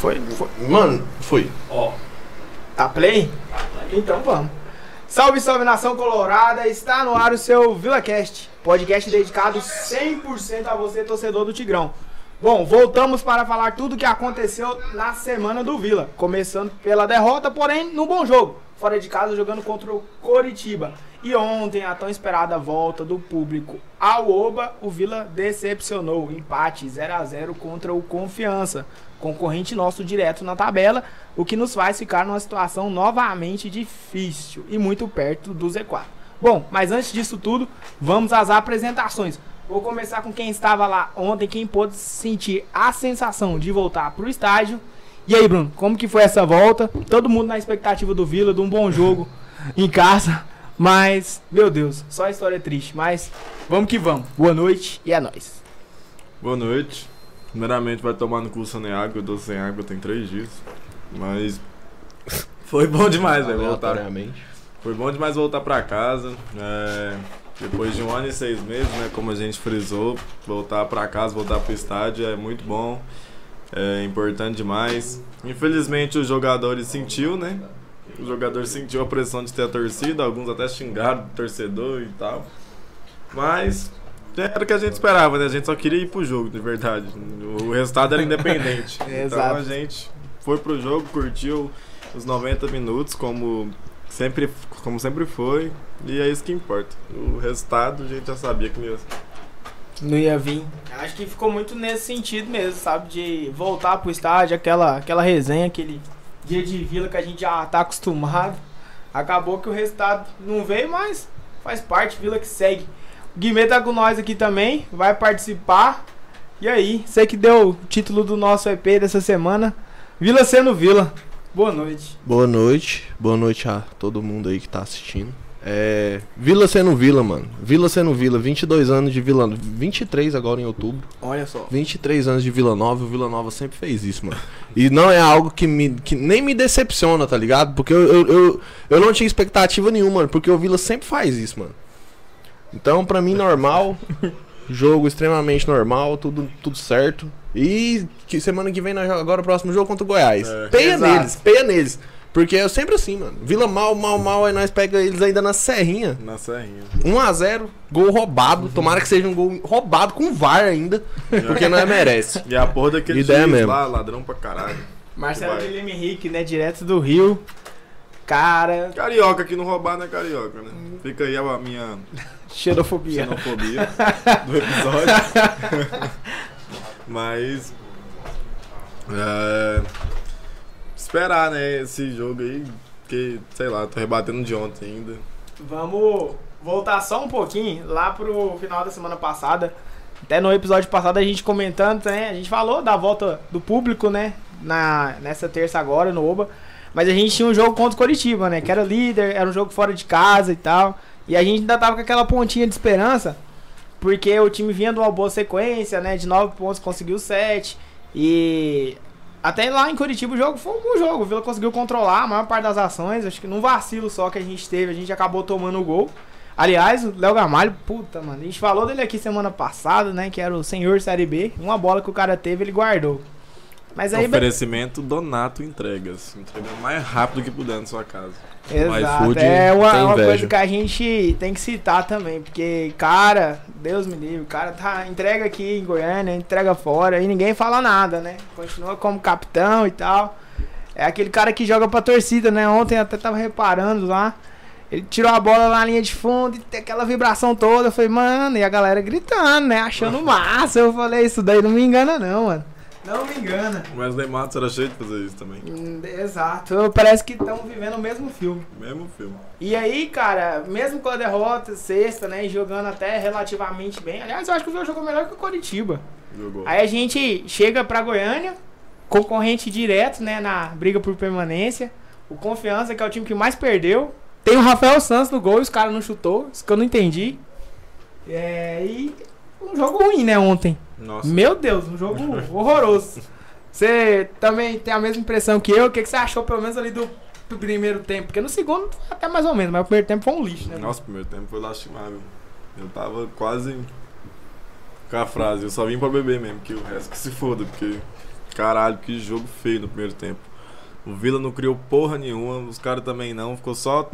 Foi? Foi. Mano, foi. Ó. Tá play? Então vamos. Salve, salve nação colorada! Está no ar o seu VilaCast, podcast dedicado 100% a você, torcedor do Tigrão. Bom, voltamos para falar tudo o que aconteceu na semana do Vila. Começando pela derrota, porém, no bom jogo. Fora de casa, jogando contra o Coritiba. E ontem, a tão esperada volta do público ao Oba, o Vila decepcionou. Empate 0 a 0 contra o Confiança, concorrente nosso direto na tabela, o que nos faz ficar numa situação novamente difícil e muito perto do Z4. Bom, mas antes disso tudo, vamos às apresentações. Vou começar com quem estava lá ontem, quem pôde sentir a sensação de voltar para o estádio. E aí, Bruno, como que foi essa volta? Todo mundo na expectativa do Vila, de um bom jogo em casa. Mas, meu Deus, só história triste. Mas vamos que vamos. Boa noite e é nóis. Boa noite. Primeiramente vai tomar no cu sem água, eu tô sem água tem três dias. Mas foi bom demais, velho, voltar. Foi bom demais voltar pra casa. é, depois de um ano e seis meses, né? Como a gente frisou, voltar pra casa, voltar pro estádio é muito bom. É importante demais. Infelizmente os jogadores sentiu, né? Os jogadores sentiu a pressão de ter a torcida, alguns até xingaram o torcedor e tal. Mas era o que a gente esperava, né? A gente só queria ir pro jogo, de verdade. O resultado era independente. então Exato. a gente foi pro jogo, curtiu os 90 minutos como sempre, como sempre foi. E é isso que importa. O resultado a gente já sabia que não ia Não ia vir. Acho que ficou muito nesse sentido mesmo, sabe? De voltar pro estádio, aquela, aquela resenha, aquele dia de vila que a gente já tá acostumado. Acabou que o resultado não veio, mas faz parte, vila que segue. O Guimê tá com nós aqui também, vai participar. E aí, você que deu o título do nosso EP dessa semana, Vila sendo Vila. Boa noite. Boa noite. Boa noite a todo mundo aí que tá assistindo. É. Vila sendo Vila, mano. Vila sendo Vila. 22 anos de Vila. 23 agora em outubro. Olha só. 23 anos de Vila Nova. O Vila Nova sempre fez isso, mano. E não é algo que, me, que nem me decepciona, tá ligado? Porque eu, eu, eu, eu não tinha expectativa nenhuma, mano. Porque o Vila sempre faz isso, mano. Então, pra mim, normal. jogo extremamente normal. Tudo, tudo certo. E que semana que vem, agora o próximo jogo contra o Goiás. É. peia Exato. neles, peia neles. Porque é sempre assim, mano. Vila mal, mal, mal. Aí nós pega eles ainda na serrinha. na serrinha. 1x0, gol roubado. Tomara que seja um gol roubado com VAR ainda. Porque não é merece. E a porra daquele Ideia juiz mesmo. lá, ladrão pra caralho. Marcelo. Guilherme Henrique, né? Direto do Rio. Cara, Carioca que não roubar não é carioca, né? Fica aí a minha xenofobia. xenofobia do episódio. Mas. é, esperar, né? Esse jogo aí. Que, sei lá, tô rebatendo de ontem ainda. Vamos voltar só um pouquinho lá pro final da semana passada. Até no episódio passado a gente comentando, né? A gente falou da volta do público, né? Na, nessa terça agora no Oba. Mas a gente tinha um jogo contra o Coritiba, né? Que era líder, era um jogo fora de casa e tal. E a gente ainda tava com aquela pontinha de esperança. Porque o time vinha de uma boa sequência, né? De 9 pontos conseguiu 7. E até lá em Curitiba o jogo foi um bom jogo. O Vila conseguiu controlar a maior parte das ações. Acho que num vacilo só que a gente teve, a gente acabou tomando o gol. Aliás, o Léo Gamalho, puta, mano. A gente falou dele aqui semana passada, né? Que era o senhor Série B. Uma bola que o cara teve, ele guardou. Mas aí. Oferecimento Donato Entregas. Entregando mais rápido que puder na sua casa. Exato. É uma, uma coisa que a gente tem que citar também, porque, cara, Deus me livre, o cara tá, entrega aqui em Goiânia, entrega fora e ninguém fala nada, né? Continua como capitão e tal. É aquele cara que joga pra torcida, né? Ontem até tava reparando lá. Ele tirou a bola na linha de fundo e tem aquela vibração toda. Eu falei, mano, e a galera gritando, né? Achando massa. Eu falei, isso daí não me engana, não, mano. Não me engana. O Wesley Matos era cheio de fazer isso também. Hum, Exato. Parece que estão vivendo o mesmo filme. Mesmo filme. E aí, cara, mesmo com a derrota, sexta, né, e jogando até relativamente bem. Aliás, eu acho que o Vila jogou melhor que o Coritiba. Jogou. Aí a gente chega pra Goiânia, concorrente direto, né, na briga por permanência. O Confiança, que é o time que mais perdeu. Tem o Rafael Santos no gol e os caras não chutou, isso que eu não entendi. É, e um jogo ruim, né, ontem. Nossa. Meu Deus, um jogo horroroso. Você também tem a mesma impressão que eu? O que, que você achou, pelo menos, ali do primeiro tempo? Porque no segundo, até mais ou menos, mas o primeiro tempo foi um lixo, né? Nossa, o primeiro tempo foi lastimável. Eu tava quase com a frase, eu só vim pra beber mesmo, que o resto que se foda, porque Caralho, que jogo feio no primeiro tempo. O Vila não criou porra nenhuma, os caras também não. Ficou só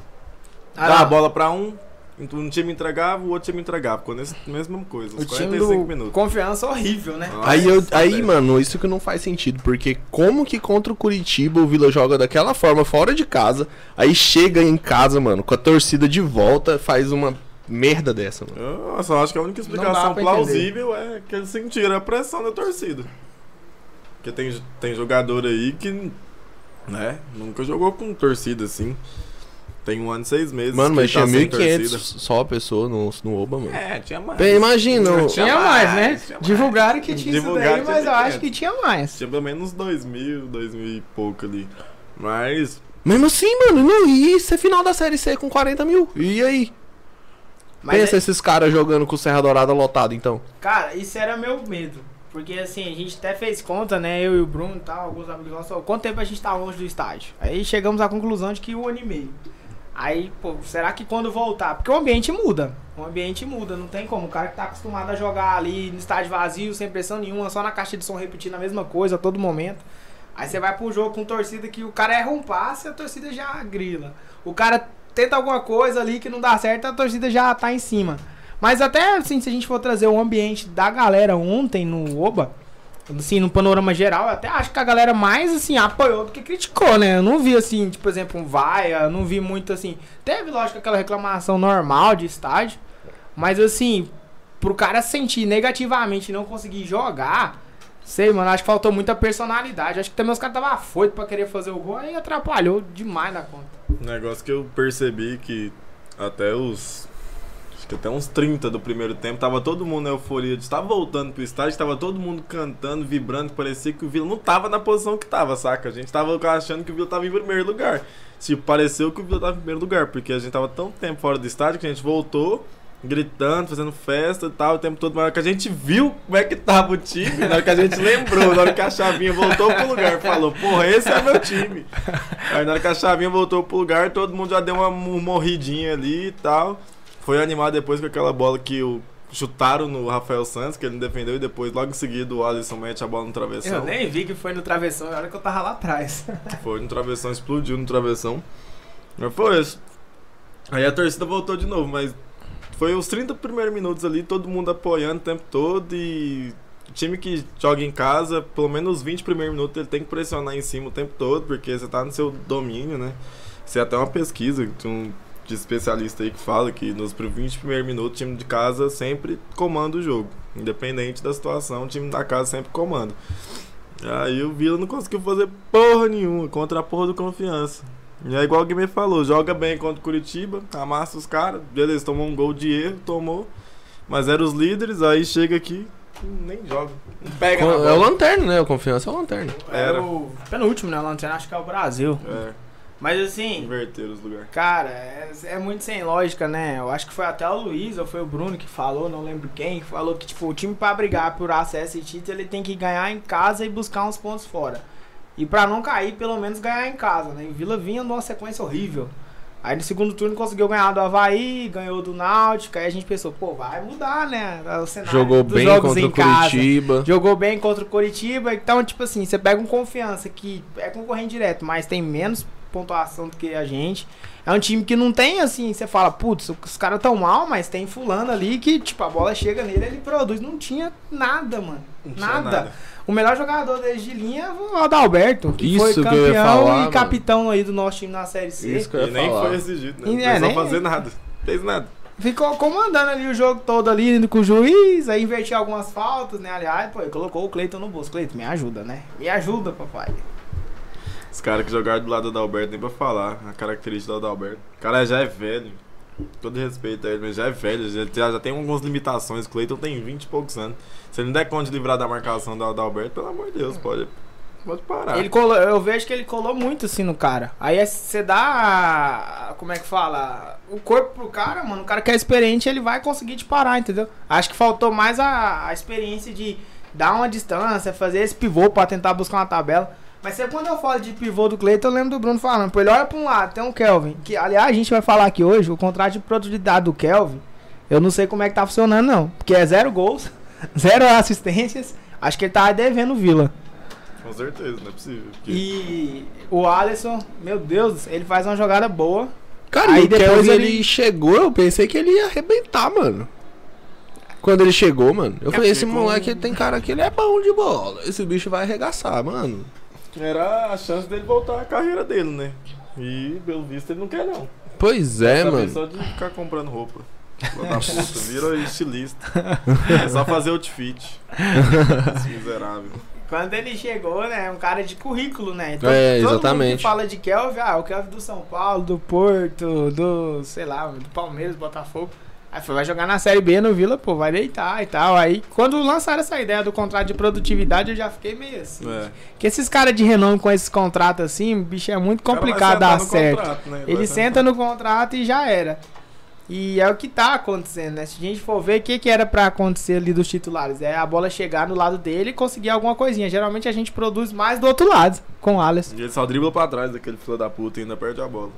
Ah, dar a bola pra um, um time entregava, o outro time entregava. Ficou nessa mesma coisa, O uns time 45 do minutos. Confiança horrível, né? Nossa, Aí, eu, aí mano, isso que não faz sentido, porque como que contra o Curitiba o Vila joga daquela forma, fora de casa, aí chega em casa, mano, com a torcida de volta, faz uma merda dessa, mano. Eu só acho que a única explicação plausível é que eles sentiram a pressão da torcida. Porque tem, tem jogador aí que, né, nunca jogou com torcida assim. Tem um ano e seis meses. Mano, mas tinha tá sem 1.500 só pessoas no, no Oba, mano. É, tinha mais. Bem, imagina, Tinha Tinha mais, né? tinha mais. Divulgaram que tinha Divulgaram isso daí, mas tinha eu acho 500. que tinha mais. Tinha pelo menos dois mil, dois mil e pouco ali. Mas, Mesmo assim, mano, não ia ser final da Série C com 40 mil. E aí? Mas, Pensa é- esses caras jogando com o Serra Dourada lotado, então. cara, isso era meu medo. Porque assim, a gente até fez conta, né? Eu e o Bruno e tal, alguns amigos nossos, quanto tempo a gente tá longe do estádio? Aí chegamos à conclusão de que um ano e meio. Aí, pô, será que quando voltar? Porque o ambiente muda. O ambiente muda, não tem como. O cara que tá acostumado a jogar ali no estádio vazio, sem pressão nenhuma, só na caixa de som repetindo a mesma coisa a todo momento. Aí você vai pro jogo com torcida que o cara erra um passe e a torcida já grila. O cara tenta alguma coisa ali que não dá certo, a torcida já tá em cima. Mas até assim, se a gente for trazer o ambiente da galera ontem no Oba, assim, no panorama geral, eu até acho que a galera mais assim apoiou do que criticou, né? Eu não vi assim, tipo, exemplo, um vaia, não vi muito assim. Teve, lógico, aquela reclamação normal de estádio, mas assim, pro cara sentir negativamente não conseguir jogar, sei, mano, acho que faltou muita personalidade. Acho que também os caras estavam afoitos pra querer fazer o gol e atrapalhou demais na conta. um negócio que eu percebi que até os. Acho que até uns 30 do primeiro tempo, tava todo mundo na euforia de estar voltando pro estádio, tava todo mundo cantando, vibrando, parecia que o Vila não tava na posição que tava, saca? A gente tava achando que o Vila tava em primeiro lugar. Tipo, pareceu que o Vila tava em primeiro lugar, porque a gente tava tão tempo fora do estádio que a gente voltou gritando, fazendo festa e tal, o tempo todo. Na hora que a gente viu como é que tava o time, na hora que a gente lembrou, na hora que a chavinha voltou pro lugar, falou, porra, esse é meu time. Aí na hora que a chavinha voltou pro lugar, todo mundo já deu uma mo- morridinha ali e tal. Foi animado depois com aquela bola que o chutaram no Rafael Santos, que ele defendeu, e depois, logo em seguida, o Alisson mete a bola no travessão. Eu nem vi que foi no travessão, na hora que eu tava lá atrás. Foi no travessão, explodiu no travessão. Mas foi isso. Aí a torcida voltou de novo, mas foi os 30 primeiros minutos ali, todo mundo apoiando o tempo todo e o time que joga em casa, pelo menos os 20 primeiros minutos, ele tem que pressionar em cima o tempo todo, porque você tá no seu domínio, né? Isso é até uma pesquisa de especialista aí que fala que nos 20 primeiros minutos o time de casa sempre comanda o jogo. Independente da situação, o time da casa sempre comanda. Aí o Vila não conseguiu fazer porra nenhuma contra a porra do confiança. E é igual o Guimê falou, joga bem contra o Curitiba, amassa os caras, beleza, tomou um gol de erro, tomou. Mas eram os líderes, aí chega aqui, nem joga. Não pega na É o. Lanterna, né? O Confiança é o Lanterna. Era. o penúltimo, né? Lanterna, acho que é o Brasil. É, Mas assim, inverteram os lugares. cara, é, é muito sem lógica, né? Eu acho que foi até o Luiz ou foi o Bruno que falou, não lembro quem, que falou que tipo, o time pra brigar por acesso e título, ele tem que ganhar em casa e buscar uns pontos fora. E pra não cair, pelo menos ganhar em casa, né? E o Vila vinha numa sequência horrível. Aí no segundo turno conseguiu ganhar do Havaí, ganhou do Náutico, aí a gente pensou, pô, vai mudar, né? O cenário Jogou dos bem jogos contra em o casa. Curitiba. Jogou bem contra o Coritiba, então, tipo assim, você pega um confiança que é concorrente direto, mas tem menos pontuação do que a gente. É um time que não tem assim, você fala, putz, os caras tão mal, mas tem fulano ali que, tipo, a bola chega nele, ele produz. Não tinha nada, mano. tinha Nada. nada. O melhor jogador desde de linha é o Adalberto, que foi Isso que eu campeão ia falar, e mano. capitão aí do nosso time na Série C. Isso que eu ia E nem falar. foi exigido, né? Não é, nem- fazer nada. Fez nada. Ficou comandando ali o jogo todo ali, indo com o juiz, aí invertia algumas faltas, né? Aliás, pô, ele colocou o Cleiton no bolso. Cleiton, me ajuda, né? Me ajuda, papai. Os caras que jogaram do lado do Adalberto, nem pra falar a característica do Adalberto. O cara já é velho. Todo respeito a ele, mas já é velho. Já, já tem algumas limitações. O Cleiton tem 20 e poucos anos. Se ele não der conta de livrar da marcação do Adalberto, pelo amor de Deus, pode, pode parar. Ele colou, eu vejo que ele colou muito assim no cara. Aí é- você dá. Como é que fala? O corpo pro cara, mano. O cara que é experiente, ele vai conseguir te parar, entendeu? Acho que faltou mais a, a experiência de dar uma distância, fazer esse pivô pra tentar buscar uma tabela. Mas sempre quando eu falo de pivô do Cleiton, eu lembro do Bruno falando. Pô, ele olha pra um lado, tem um Kelvin. Que, aliás, a gente vai falar aqui hoje, o contrato de produtividade do Kelvin. Eu não sei como é que tá funcionando, não. Porque é zero gols, zero assistências. Acho que ele tá devendo o Vila. Com certeza, não é possível. Porque E o Alisson, meu Deus, ele faz uma jogada boa. Cara, Aí e o depois Kelvin, ele- ele chegou, eu pensei que ele ia arrebentar, mano. Quando ele chegou, mano, eu É falei, esse com- moleque ele tem cara que ele é bom de bola. Esse bicho vai arregaçar, mano. Era a chance dele voltar à carreira dele, né? E, pelo visto, ele não quer, não. Pois é, Sabe mano. só de ficar comprando roupa. Da puta, vira estilista. É só fazer outfit. Esse miserável. Quando ele chegou, né? Um cara de currículo, né? É, Todo mundo exatamente. que fala de Kelvin, ah, o Kelvin do São Paulo, do Porto, do, sei lá, do Palmeiras, Botafogo. Aí foi, vai jogar na Série B no Vila, pô, vai deitar e tal. Aí, quando lançaram essa ideia do contrato de produtividade, eu já fiquei meio assim. É. Que esses caras de renome com esses contratos assim, bicho, é muito complicado dar no certo. contrato, né? Ele Vai senta no contrato e já era. E é o que tá acontecendo, né? Se a gente for ver o que, que era pra acontecer ali dos titulares, é a bola chegar no lado dele e conseguir alguma coisinha. Geralmente a gente produz mais do outro lado, com o Alisson. E ele só dribla pra trás daquele filho da puta e ainda perde a bola.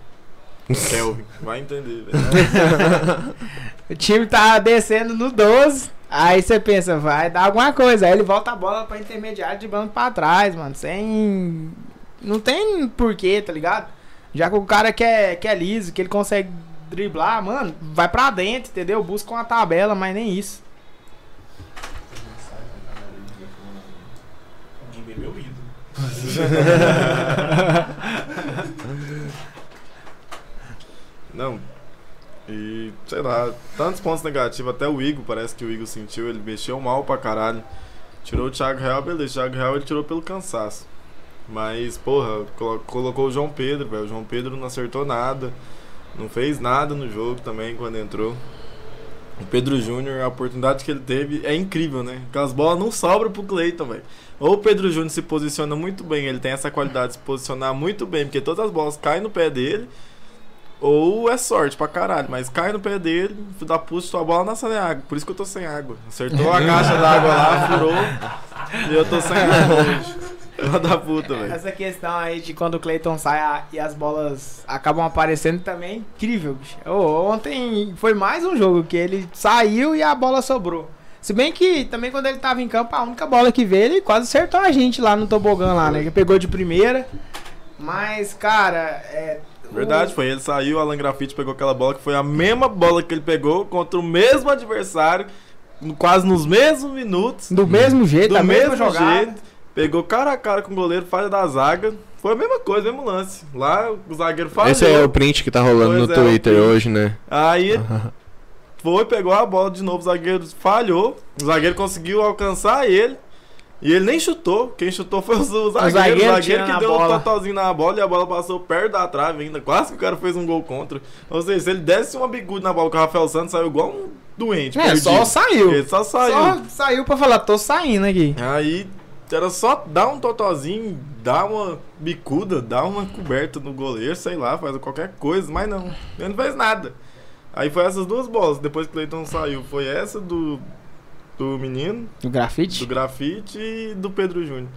Kelvin, vai entender, velho. O time tá descendo no 12, aí você pensa, vai dar alguma coisa. Aí ele volta a bola pra intermediário de banco pra trás, mano. Sem. Não tem porquê, tá ligado? Já que o cara que é, que é liso, que ele consegue driblar, mano, vai pra dentro, entendeu? Busca uma tabela, mas nem isso. Ninguém bebeu ídolo. Não. E, sei lá, tantos pontos negativos, até o Igor, parece que o Igor sentiu, ele mexeu mal pra caralho. Tirou o Thiago Real, beleza, o Thiago Real ele tirou pelo cansaço. Mas, porra, colo- colocou o João Pedro, velho. O João Pedro não acertou nada. Não fez nada no jogo também quando entrou. O Pedro Júnior, a oportunidade que ele teve é incrível, né? Aquelas bolas não sobram pro Cleiton, velho. Ou o Pedro Júnior se posiciona muito bem, ele tem essa qualidade de se posicionar muito bem, porque todas as bolas caem no pé dele. Ou é sorte pra caralho, mas cai no pé dele, da puta, tua bola na água. Por isso que eu tô sem água. Acertou a caixa d'água lá, furou. E eu tô sem água hoje. Da puta, velho. Essa questão aí de quando o Clayton sai a- e as bolas acabam aparecendo também é incrível, bicho. Ô, ontem foi mais um jogo que ele saiu e a bola sobrou. Se bem que também quando ele tava em campo, a única bola que veio, ele quase acertou a gente lá no tobogã lá, né? Que pegou de primeira. Mas, cara, é. Verdade, foi. Ele saiu, o Alan Grafite pegou aquela bola que foi a mesma bola que ele pegou contra o mesmo adversário, quase nos mesmos minutos. Do mesmo jeito, do mesmo jogada. jeito. Pegou cara a cara com o goleiro, falha da zaga. Foi a mesma coisa, mesmo lance. Lá o zagueiro falhou. Esse é o print que tá rolando Pois no é, Twitter hoje, né? Aí foi, pegou a bola de novo, o zagueiro falhou. O zagueiro conseguiu alcançar ele. E ele nem chutou. Quem chutou foi o zagueiro. O zagueiro, zagueiro que deu bola. um totozinho na bola e a bola passou perto da trave ainda. Quase que o cara fez um gol contra. Ou seja, se ele desse uma bicuda na bola com o Rafael Santos, saiu igual um doente. É, perdido. só saiu. Ele só saiu. Só saiu pra falar, tô saindo aqui. Aí era só dar um totozinho, dar uma bicuda, dar uma coberta no goleiro, sei lá, faz qualquer coisa, mas não. Ele não fez nada. Aí foi essas duas bolas. Depois que o Cleiton saiu, foi essa do, do menino, Do grafite? do grafite e do Pedro Júnior.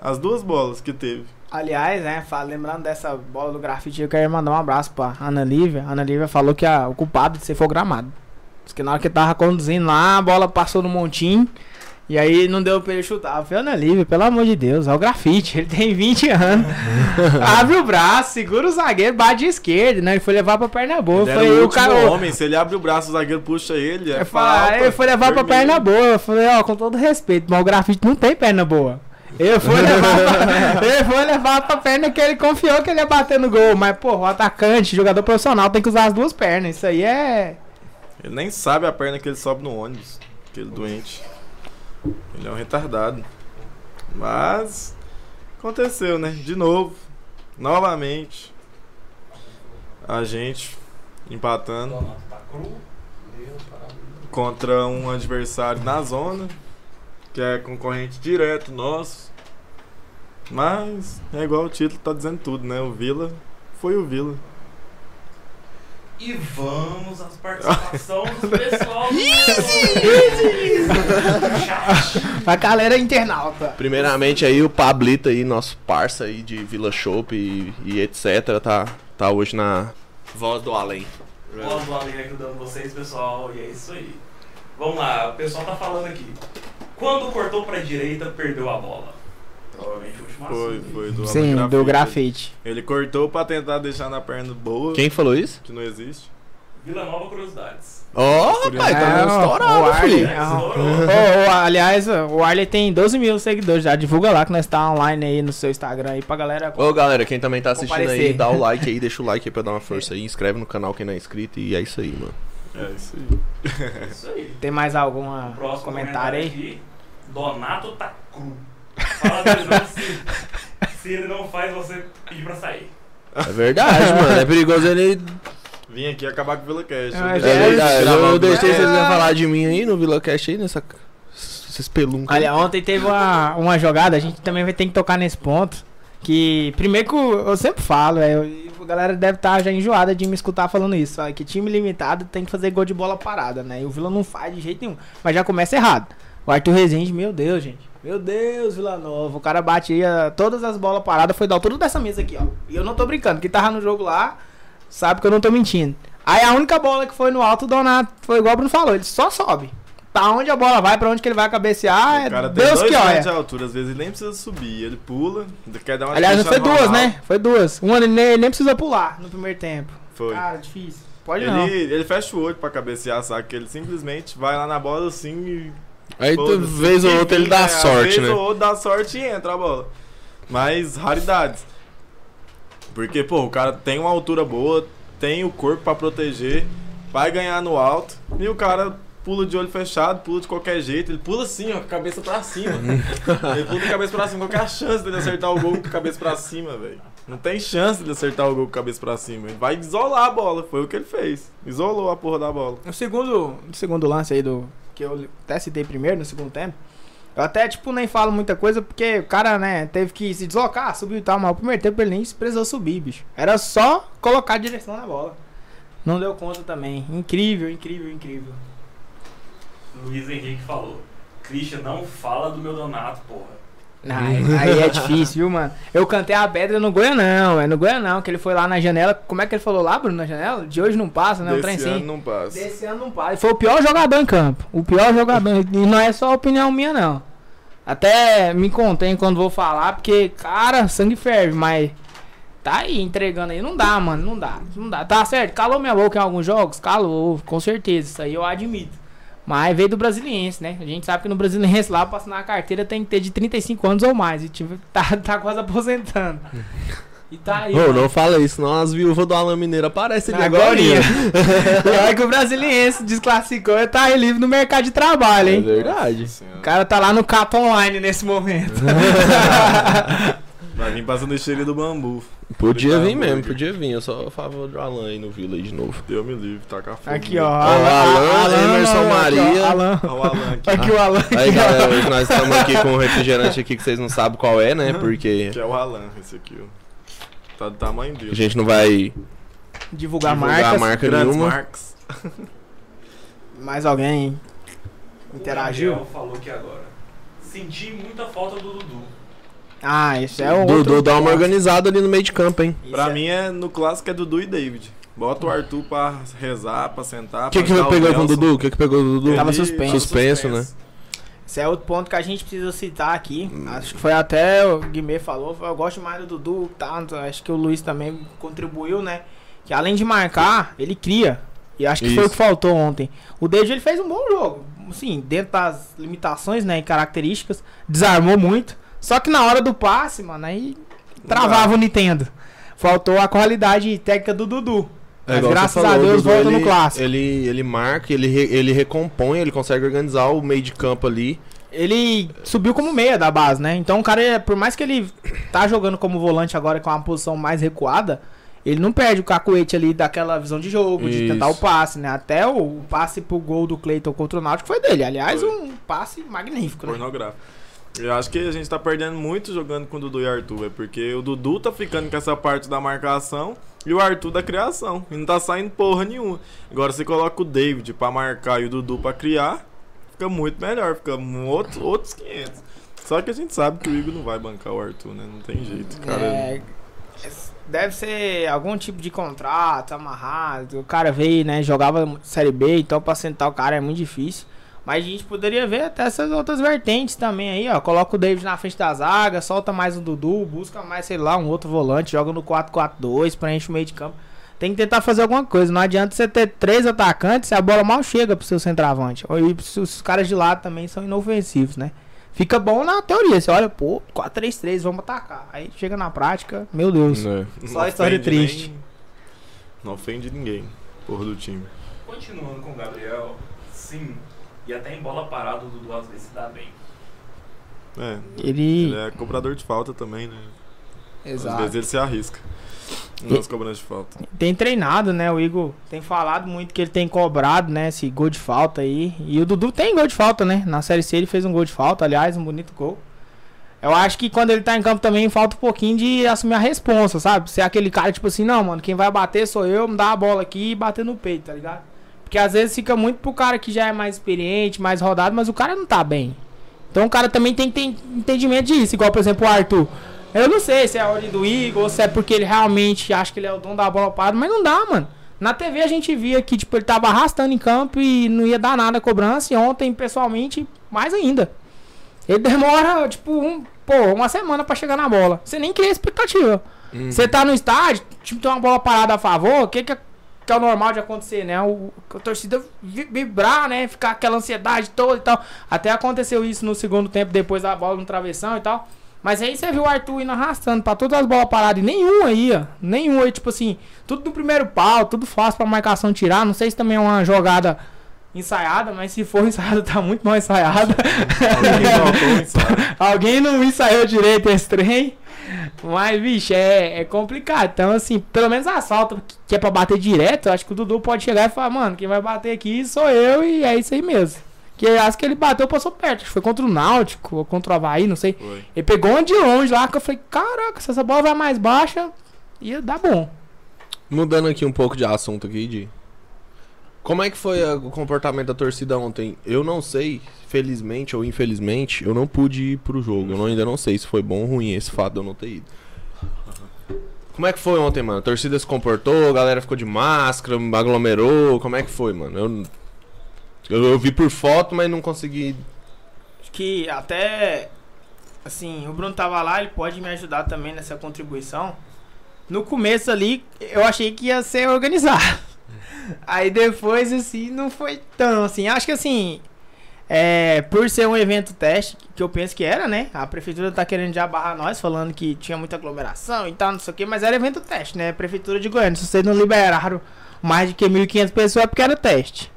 As duas bolas que teve. Aliás, né, lembrando dessa bola do grafite, eu quero mandar um abraço pra Ana Lívia. Ana Lívia falou que a- o culpado de ser foi o gramado. Diz que na hora que tava conduzindo lá, a bola passou no montinho. E aí não deu pra ele chutar. Ana Lívia, pelo amor de Deus, é o grafite. Ele tem 20 anos. Abre o braço, segura o zagueiro, bate de esquerda, né? Ele foi levar pra perna boa. Ele Foi o cara. homem, se ele abre o braço, o zagueiro puxa ele. É Eu falei, falta, ele foi levar pra vermelho. perna boa. Eu falei, ó, com todo respeito, mas o grafite não tem perna boa. Ele foi levar pra, ele foi levar pra perna que ele confiou que ele ia bater no gol. Mas, pô, o atacante, jogador profissional, tem que usar as duas pernas. Isso aí é. Ele nem sabe a perna que ele sobe no ônibus. Aquele doente. Ele é um retardado. Mas. Aconteceu, né? De novo. Novamente. A gente empatando contra um adversário na zona. Que é concorrente direto nosso. Mas é igual o título tá dizendo tudo, né? O Vila foi o Vila. E vamos às participações do pessoal. do chat. A galera internauta. Primeiramente aí o Pablito aí, nosso parça aí de Vila Shop e, e etc, tá, tá hoje na Voz do Além. Voz do Além ajudando vocês, pessoal. E é isso aí. Vamos lá, o pessoal tá falando aqui. Quando cortou pra direita, perdeu a bola. Provavelmente o último Foi, foi do Sim, Alan do Grafite. grafite. Ele cortou pra tentar deixar na perna boa, Quem falou isso? que não existe. Vila Nova Curiosidades. Ó, Curioso. rapaz, tá É, estourado, o Arley. filho. Ô, aliás, o Arley tem 12 mil seguidores já. Divulga lá que nós tá online aí no seu Instagram aí pra galera. Ô, galera, quem também tá assistindo aí, dá o like aí, deixa o like aí pra dar uma força aí, inscreve no canal quem não é inscrito e é isso aí, mano. É isso aí. É isso aí. Tem mais algum Próximo comentário aí? aqui. Donato tá cru. Fala se, se ele não faz você pedir pra sair. É verdade, mano. É perigoso ele. Vim aqui acabar com o Vila Cash. É, É verdade. Eu, eu deixei vocês falar de mim aí no VilaCast aí, nessa. Esses peluncos. Olha, ontem teve uma, uma jogada, a gente também vai ter que tocar nesse ponto. Que, primeiro que eu, eu sempre falo, é, a galera deve estar já enjoada de me escutar falando isso. ó, que time limitado tem que fazer gol de bola parada, né? E o Vila não faz de jeito nenhum. Mas já começa errado. O Arthur Rezende, meu Deus, gente. Meu Deus, Vila Nova. O cara batia todas as bolas paradas, foi da altura dessa mesa aqui, ó. E eu não tô brincando, quem tava no jogo lá sabe que eu não tô mentindo. Aí a única bola que foi no alto, o Donato foi igual o Bruno falou, ele só sobe. Pra onde a bola vai, pra onde que ele vai cabecear, O é cara tem Deus dois que olha. de altura, às vezes ele nem precisa subir, ele pula, quer dar uma Aliás, foi duas, né? Foi duas. Uma ele nem, ele nem precisa pular no primeiro tempo. Foi. Cara, difícil. Pode ele, não. ele fecha o olho pra cabecear, sabe? Que ele simplesmente vai lá na bola assim e. Aí, tu, vez ou outra, ele dá é, sorte, vez né? ou outra dá sorte e entra a bola. Mas raridades. Porque, pô, o cara tem uma altura boa, tem o corpo pra proteger, vai ganhar no alto e o cara pula de olho fechado, pula de qualquer jeito. Ele pula assim, ó, com a cabeça pra cima. ele pula com a cabeça pra cima. Qual que é a chance dele acertar o gol com a cabeça pra cima, velho? Não tem chance dele acertar o gol com a cabeça pra cima. Ele vai isolar a bola. Foi o que ele fez. Isolou a porra da bola. No segundo, no segundo lance aí do. Que eu até citei primeiro, no segundo tempo. Eu até, tipo, nem falo muita coisa porque o cara, né, teve que se deslocar, subiu e tal, mas o primeiro tempo ele nem precisou subir, bicho. Era só colocar a direção na bola. Não deu conta também. Incrível, incrível, incrível. Luiz Henrique falou. Christian, não fala do meu Donato, porra. Aí, aí é difícil, viu, mano? Eu cantei a pedra no Goianão, é no Goianão, que ele foi lá na janela. Como é que ele falou lá, Bruno, na janela? De hoje não passa, né? Trem Desse assim. ano não passa. Desse ano não passa. Foi o pior jogador em campo. O pior jogador. E não é só opinião minha, não. Até me contém quando vou falar, porque, cara, sangue ferve, mas. Tá aí entregando aí. Não dá, mano. Não dá. Não dá. Tá certo. Calou minha boca em alguns jogos? Calou, com certeza. Isso aí eu admito. Mas veio do Brasiliense, né? A gente sabe que no Brasiliense lá, pra assinar a carteira, tem que ter de 35 anos ou mais. E tipo, tá, tá quase aposentando. E tá aí. Ô, mano. não fala isso, não. As viúvas do Alan Mineiro aparecem ali Agora. E olha que o Brasiliense desclassificou e tá aí livre no mercado de trabalho, É hein? verdade. O cara tá lá no Cato Online nesse momento. Vai vir passando o cheiro do bambu. Podia tá vir mesmo, hambúrguer. podia vir. Eu sou a favor do Alan aí no Vila aí de novo. Deu me livre, taca fogo. Aqui, ó. Alan, Emerson aqui, ó, Maria. Alan. Ó o Alan aqui. Aqui o Alan. Aí, galera, hoje nós estamos aqui com um refrigerante aqui que vocês não sabem qual é, né? Porque Que é o Alan, esse aqui, ó. Tá do tamanho dele. a gente não vai Divulgar, divulgar marcas. a marca Grandes nenhuma. marcas. Mais alguém interagiu? O Gabriel falou aqui agora. Senti muita falta do Dudu. Ah, isso é o Dudu outro dá uma organizada ali no meio de campo, hein? Isso Pra é- mim, é, no clássico é Dudu e David. Bota o Arthur pra rezar, pra sentar. O que, pra que ajudar pegou com o. Dudu? O que, que pegou do Dudu? Tava Ele suspenso. Suspenso, né? Esse é outro ponto que a gente precisa citar aqui. Acho que foi até o Guimê falou. Eu gosto mais do Dudu, tá? Acho que o Luiz também contribuiu, né? Que além de marcar, ele cria. E acho que foi o Isso. que faltou ontem. O David ele fez um bom jogo. Assim, dentro das limitações, né? E características. Desarmou muito. Só que na hora do passe, mano, aí travava o Nintendo. Faltou a qualidade técnica do Dudu. É Mas graças falou, a Deus Dudu, volta no ele- clássico. Ele, ele marca, ele, re- ele recompõe, ele consegue organizar o meio de campo ali. Ele subiu como meia da base, né? Então o cara, é- por mais que ele tá jogando como volante agora com uma posição mais recuada, ele não perde o cacuete ali daquela visão de jogo, de Isso. tentar o passe, né? Até o, o passe pro gol do Cleiton contra o Náutico foi dele. Aliás, Foi. um passe magnífico, né? Pornográfico. Eu acho que a gente tá perdendo muito jogando com o Dudu e Arthur, é porque o Dudu tá ficando com essa parte da marcação e o Arthur da criação. E não tá saindo porra nenhuma. Agora você coloca o David pra marcar e o Dudu pra criar, fica muito melhor, fica outro, outros 500. Só que a gente sabe que o Igor não vai bancar o Arthur, né? Não tem jeito, cara. É, deve ser algum tipo de contrato amarrado. O cara veio, né? Jogava Série B, então pra sentar o cara é muito difícil. Mas a gente poderia ver até essas outras vertentes também aí, ó. Coloca o David na frente da zaga, solta mais o Dudu, busca mais, sei lá, um outro volante, joga no 4-4-2, preenche o meio de campo. Tem que tentar fazer alguma coisa. Não adianta você ter três atacantes e a bola mal chega pro seu centroavante. E os caras de lado também são inofensivos, né? Fica bom na teoria. Você olha, pô, 4-3-3, vamos atacar. Aí chega na prática, meu Deus. É. Só história ofende triste. nem- não ofende ninguém, porra do time. Continuando com o Gabriel, sim. E até em bola parada o Dudu às vezes se dá bem. É, Ele. ele é cobrador de falta também, né? Às Exato. vezes ele se arrisca nas cobranças de falta. Tem treinado, né? O Igor tem falado muito que ele tem cobrado, né? Esse gol de falta aí. E o Dudu tem gol de falta, né? Na Série C ele fez um gol de falta, aliás, um bonito gol. Eu acho que quando ele tá em campo também falta um pouquinho de assumir a responsa, sabe? Ser aquele cara tipo assim, não, mano, quem vai bater sou eu, me dá a bola aqui e bater no peito, tá ligado? Porque às vezes fica muito pro cara que já é mais experiente, mais rodado, mas o cara não tá bem. Então o cara também tem que ter entendimento disso, igual por exemplo o Arthur. Eu não sei se é a ordem do Igor ou se é porque ele realmente acha que ele é o dono da bola parada, mas não dá, mano. Na TV a gente via que tipo, ele tava arrastando em campo e não ia dar nada a cobrança, e ontem, pessoalmente, mais ainda. Ele demora, tipo, um, pô, uma semana pra chegar na bola. Você nem cria expectativa. Hum. Você tá no estádio, o time tem uma bola parada a favor, o que, que, é, que é o normal de acontecer, né? O, a torcida vi- vibrar, né? Ficar aquela ansiedade toda e tal. Até aconteceu isso no segundo tempo, depois da bola no travessão e tal. Mas aí você viu o Arthur indo arrastando pra todas as bolas paradas e nenhum aí, ó. Nenhum aí, tipo assim, tudo no primeiro pau, tudo fácil pra marcação tirar. Não sei se também é uma jogada ensaiada, mas se for ensaiada, tá muito mal ensaiada. Alguém não ensaiou direito esse trem. Mas, bicho, é, é complicado. Então, assim, pelo menos a falta que é pra bater direto, eu acho que o Dudu pode chegar e falar, mano, quem vai bater aqui sou eu e é isso aí mesmo. Que eu acho que ele bateu, passou perto. Acho que foi contra o Náutico ou contra o Havaí, não sei. Foi. Ele pegou uma de longe lá que eu falei, caraca, se essa bola vai mais baixa, ia dar bom. Mudando aqui um pouco de assunto aqui, Di. Como é que foi a- o comportamento da torcida ontem? Eu não sei, felizmente ou infelizmente, eu não pude ir pro jogo. Eu não- ainda não sei se foi bom ou ruim esse fato de eu não ter ido. Como é que foi ontem, mano? A torcida se comportou, a galera ficou de máscara, aglomerou. Como é que foi, mano? Eu, eu, eu vi por foto, mas não consegui. Acho que até. Assim, o Bruno tava lá, ele pode me ajudar também nessa contribuição. No começo ali, eu achei que ia ser organizado. Aí depois, assim, não foi tão assim. Acho que assim. É, por ser um evento teste, que eu penso que era, né? A prefeitura tá querendo já barrar nós, falando que tinha muita aglomeração e tal, não sei o que, mas era evento teste, né? Prefeitura de Goiânia. Se vocês não liberaram mais de que 1.500 pessoas é porque era teste.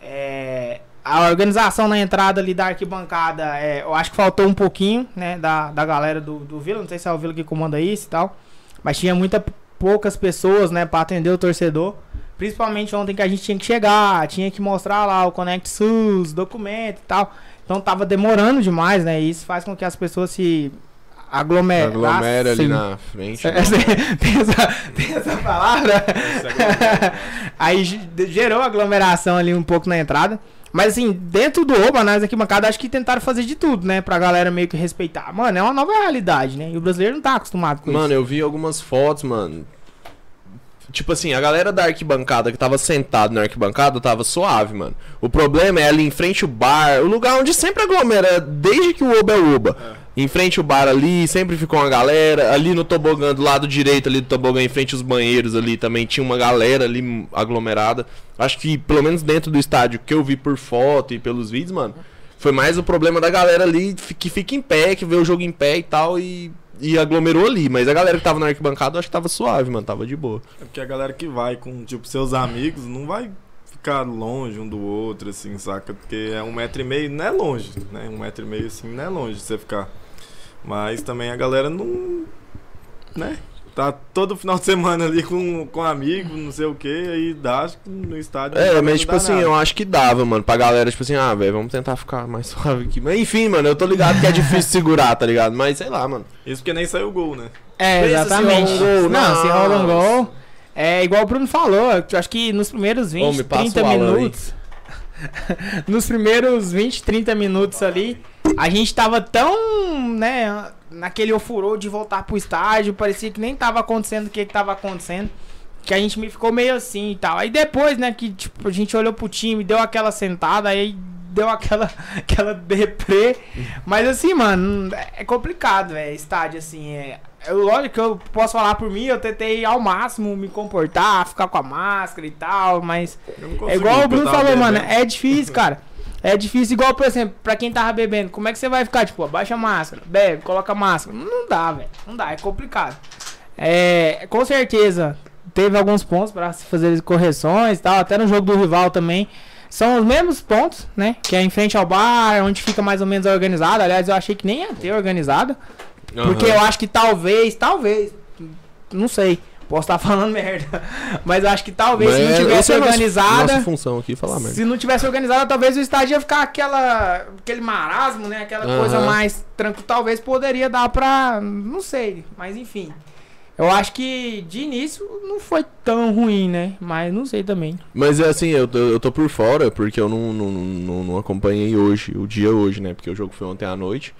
É, a organização na entrada ali da arquibancada, é, eu acho que faltou um pouquinho, né, da, da galera do, do Vila, não sei se é o Vila que comanda isso e tal, mas tinha muita poucas pessoas, né, para atender o torcedor, principalmente ontem que a gente tinha que chegar, tinha que mostrar lá o Connect SUS, documento e tal, então tava demorando demais, né, e isso faz com que as pessoas se aglomerassem. Aglomera ali na frente. né? tem, essa, tem essa palavra? Aí ge- gerou aglomeração ali um pouco na entrada. Mas assim, dentro do Oba, nas arquibancadas, acho que tentaram fazer de tudo, né? Pra galera meio que respeitar. Mano, é uma nova realidade, né? E o brasileiro não tá acostumado com Mano, isso. eu vi algumas fotos, mano. Tipo assim, a galera da arquibancada que tava sentado na arquibancada tava suave, mano. O problema é ali em frente ao bar, o lugar onde sempre aglomera, desde que o Oba é o Oba. Em frente ao bar ali, sempre ficou uma galera. Ali no tobogã, do lado direito ali do tobogã, em frente aos banheiros ali, também tinha uma galera ali aglomerada. Acho que, pelo menos dentro do estádio, que eu vi por foto e pelos vídeos, mano, foi mais o problema da galera ali que fica em pé, que vê o jogo em pé e tal, e, e aglomerou ali. Mas a galera que tava na arquibancada, eu acho que tava suave, mano, tava de boa. É porque a galera que vai com, tipo, seus amigos não vai ficar longe um do outro, assim, saca? Porque é um metro e meio, não é longe, né? Um metro e meio, assim, não é longe de você ficar. Mas também a galera não. né? Tá todo final de semana ali com, com amigo, não sei o que, aí dá, acho que no estádio. É, mas tipo assim, nada. eu acho que dava, mano, pra galera, tipo assim, ah, velho, vamos tentar ficar mais suave aqui. Mas enfim, mano, eu tô ligado que é difícil segurar, tá ligado? Mas sei lá, mano. Isso porque nem saiu o gol, né? É, Pensa se exatamente. rola um gol, não, se rola um gol. É igual o Bruno falou, eu acho que nos primeiros 20, Ô, me passa 30 o Alan aí. minutos. nos primeiros 20, 30 minutos ali, a gente tava tão, né, naquele ofurô de voltar pro estádio, parecia que nem tava acontecendo o que que tava acontecendo. Que a gente me ficou meio assim e tal. Aí depois, né, que tipo, a gente olhou pro time, deu aquela sentada, aí deu aquela, aquela deprê. Mas assim, mano, é complicado, velho. Estádio, assim, é. Eu, lógico que eu posso falar por mim, eu tentei ao máximo me comportar, ficar com a máscara e tal, mas. É igual o Bruno falou, mano, bebendo. é difícil, cara. É difícil, igual, por exemplo, pra quem tava bebendo, como é que você vai ficar? Tipo, abaixa a máscara, bebe, coloca a máscara. Não dá, velho. Não dá, é complicado. É, com certeza, teve alguns pontos pra se fazer correções e tal, até no jogo do rival também. São os mesmos pontos, né? Que é em frente ao bar, onde fica mais ou menos organizado. Aliás, eu achei que nem ia ter organizado. Porque eu acho que talvez, talvez, não sei, posso estar falando merda, mas eu acho que talvez se não tivesse essa é a nossa- organizada, Nossa função aqui, falar merda. se não tivesse organizada, talvez o estádio ia ficar aquela, aquele marasmo, né? Aquela Aham. coisa mais tranquila, talvez poderia dar pra, não sei, mas enfim. Eu acho que de início não foi tão ruim, né? Mas não sei também. Mas é assim, eu, tô- eu tô por fora, porque eu não, não, não, não acompanhei hoje, o dia hoje, né? Porque o jogo foi ontem à noite.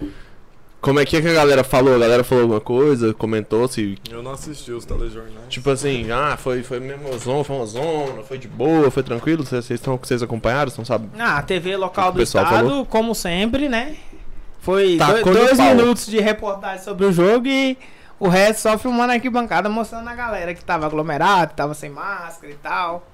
Como é que, é que a galera falou? A galera falou alguma coisa, comentou se. Eu não assisti os telejornais. Tipo assim, ah, foi, foi mesmo zona, foi uma zona, foi de boa, foi tranquilo? Vocês vocês estão vocês acompanharam? Vocês não sabem? Ah, a TV local do estado, falou? como sempre, né? Foi dois, dois minutos de reportagem sobre o jogo e o resto só filmando aqui bancada, mostrando a galera que tava aglomerado, tava sem máscara e tal.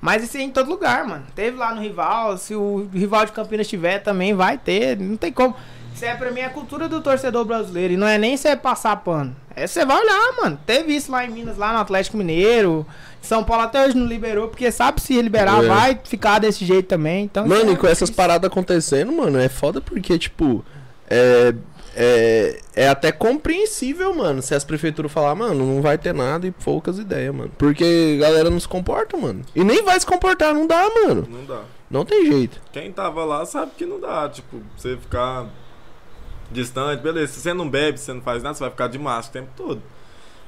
Mas isso é em todo lugar, mano. Teve lá no rival, se o rival de Campinas tiver também, vai ter. Não tem como. Isso é pra mim a cultura do torcedor brasileiro. E não é nem você passar pano. É você vai olhar, mano. Teve isso lá em Minas, lá no Atlético Mineiro. São Paulo até hoje não liberou, porque sabe se liberar, É. vai ficar desse jeito também. Então, Mano, e é com essas paradas acontecendo, mano, é foda porque, tipo, é, é, é até compreensível, mano, se as prefeituras falar, mano, não vai ter nada e poucas ideias, mano. Porque a galera não se comporta, mano. E nem vai se comportar, não dá, mano. Não dá. Não tem jeito. Quem tava lá sabe que não dá. Tipo, você ficar distante, beleza. Se você não bebe, se você não faz nada, você vai ficar de máscara o tempo todo.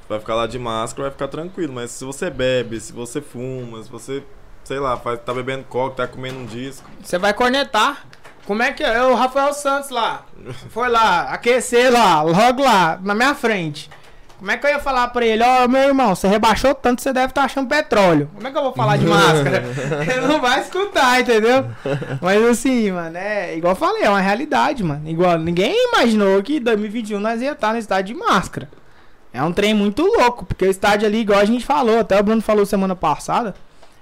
Vai ficar lá de máscara, vai ficar tranquilo. Mas se você bebe, se você fuma, se você, sei lá, faz, tá bebendo coca, tá comendo um disco. Você vai cornetar. Como é que é? O Rafael Santos lá. Foi lá, aquecer lá, logo lá, na minha frente. Como é que eu ia falar pra ele? Ó, meu irmão, você rebaixou tanto, você deve estar achando petróleo. Como é que eu vou falar de máscara? ele não vai escutar, entendeu? Mas assim, mano, é igual eu falei, é uma realidade, mano. Igual, ninguém imaginou que em 2021 nós ia estar no estádio de máscara. É um trem muito louco, porque o estádio ali, igual a gente falou, até o Bruno falou semana passada,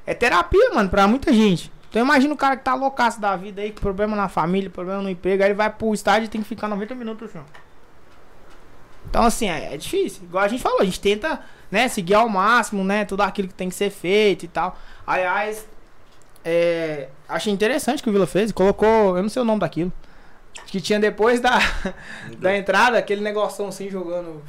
é terapia, mano, pra muita gente. Então imagina o cara que tá loucaço da vida aí, com problema na família, problema no emprego, aí ele vai pro estádio e tem que ficar 90 minutos no chão. Então assim, é, é difícil. Igual a gente falou, a gente tenta, né, seguir ao máximo, né, tudo aquilo que tem que ser feito e tal. Aliás, é, achei interessante que o Vila fez, colocou, eu não sei o nome daquilo, que tinha depois da, da entrada, aquele negocinho assim jogando...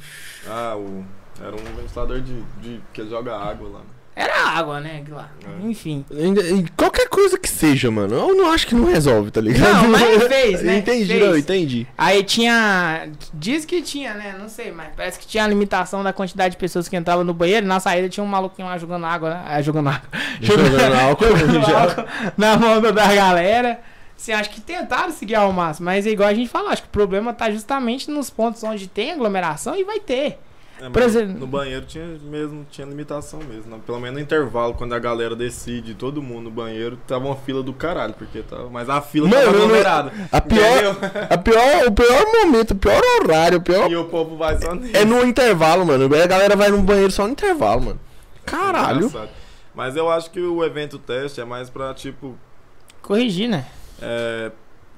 Ah, o. Era um ventilador de, de que joga água lá. Era água, né, lá. É. Enfim. E- e Qualquer coisa que seja, mano. Eu não acho que não resolve, tá ligado? Não, mas fez, né? entendi, Fez. não, entendi. Aí tinha. Diz que tinha, né? Não sei, mas parece que tinha a limitação da quantidade de pessoas que entravam no banheiro. Na saída tinha um maluquinho lá jogando água, né? Ah, jogando água. Jogando álcool, jogando álcool na mão da galera. Assim, acho que tentaram seguir ao máximo, mas é igual a gente falou, acho que o problema tá justamente nos pontos onde tem aglomeração e vai ter. É, Por exemplo- no banheiro tinha mesmo, tinha limitação mesmo. né? Pelo menos no intervalo, quando a galera decide, todo mundo no banheiro, tava uma fila do caralho, porque tava. Mas a fila Mano, tava aglomerada. A pior, a pior, o pior momento, o pior horário, o pior E o povo vai só nisso. é no intervalo, mano. A galera vai no banheiro só no intervalo, mano. Caralho. Engraçado. Mas eu acho que o evento teste é mais pra, tipo, Corrigir, né? é,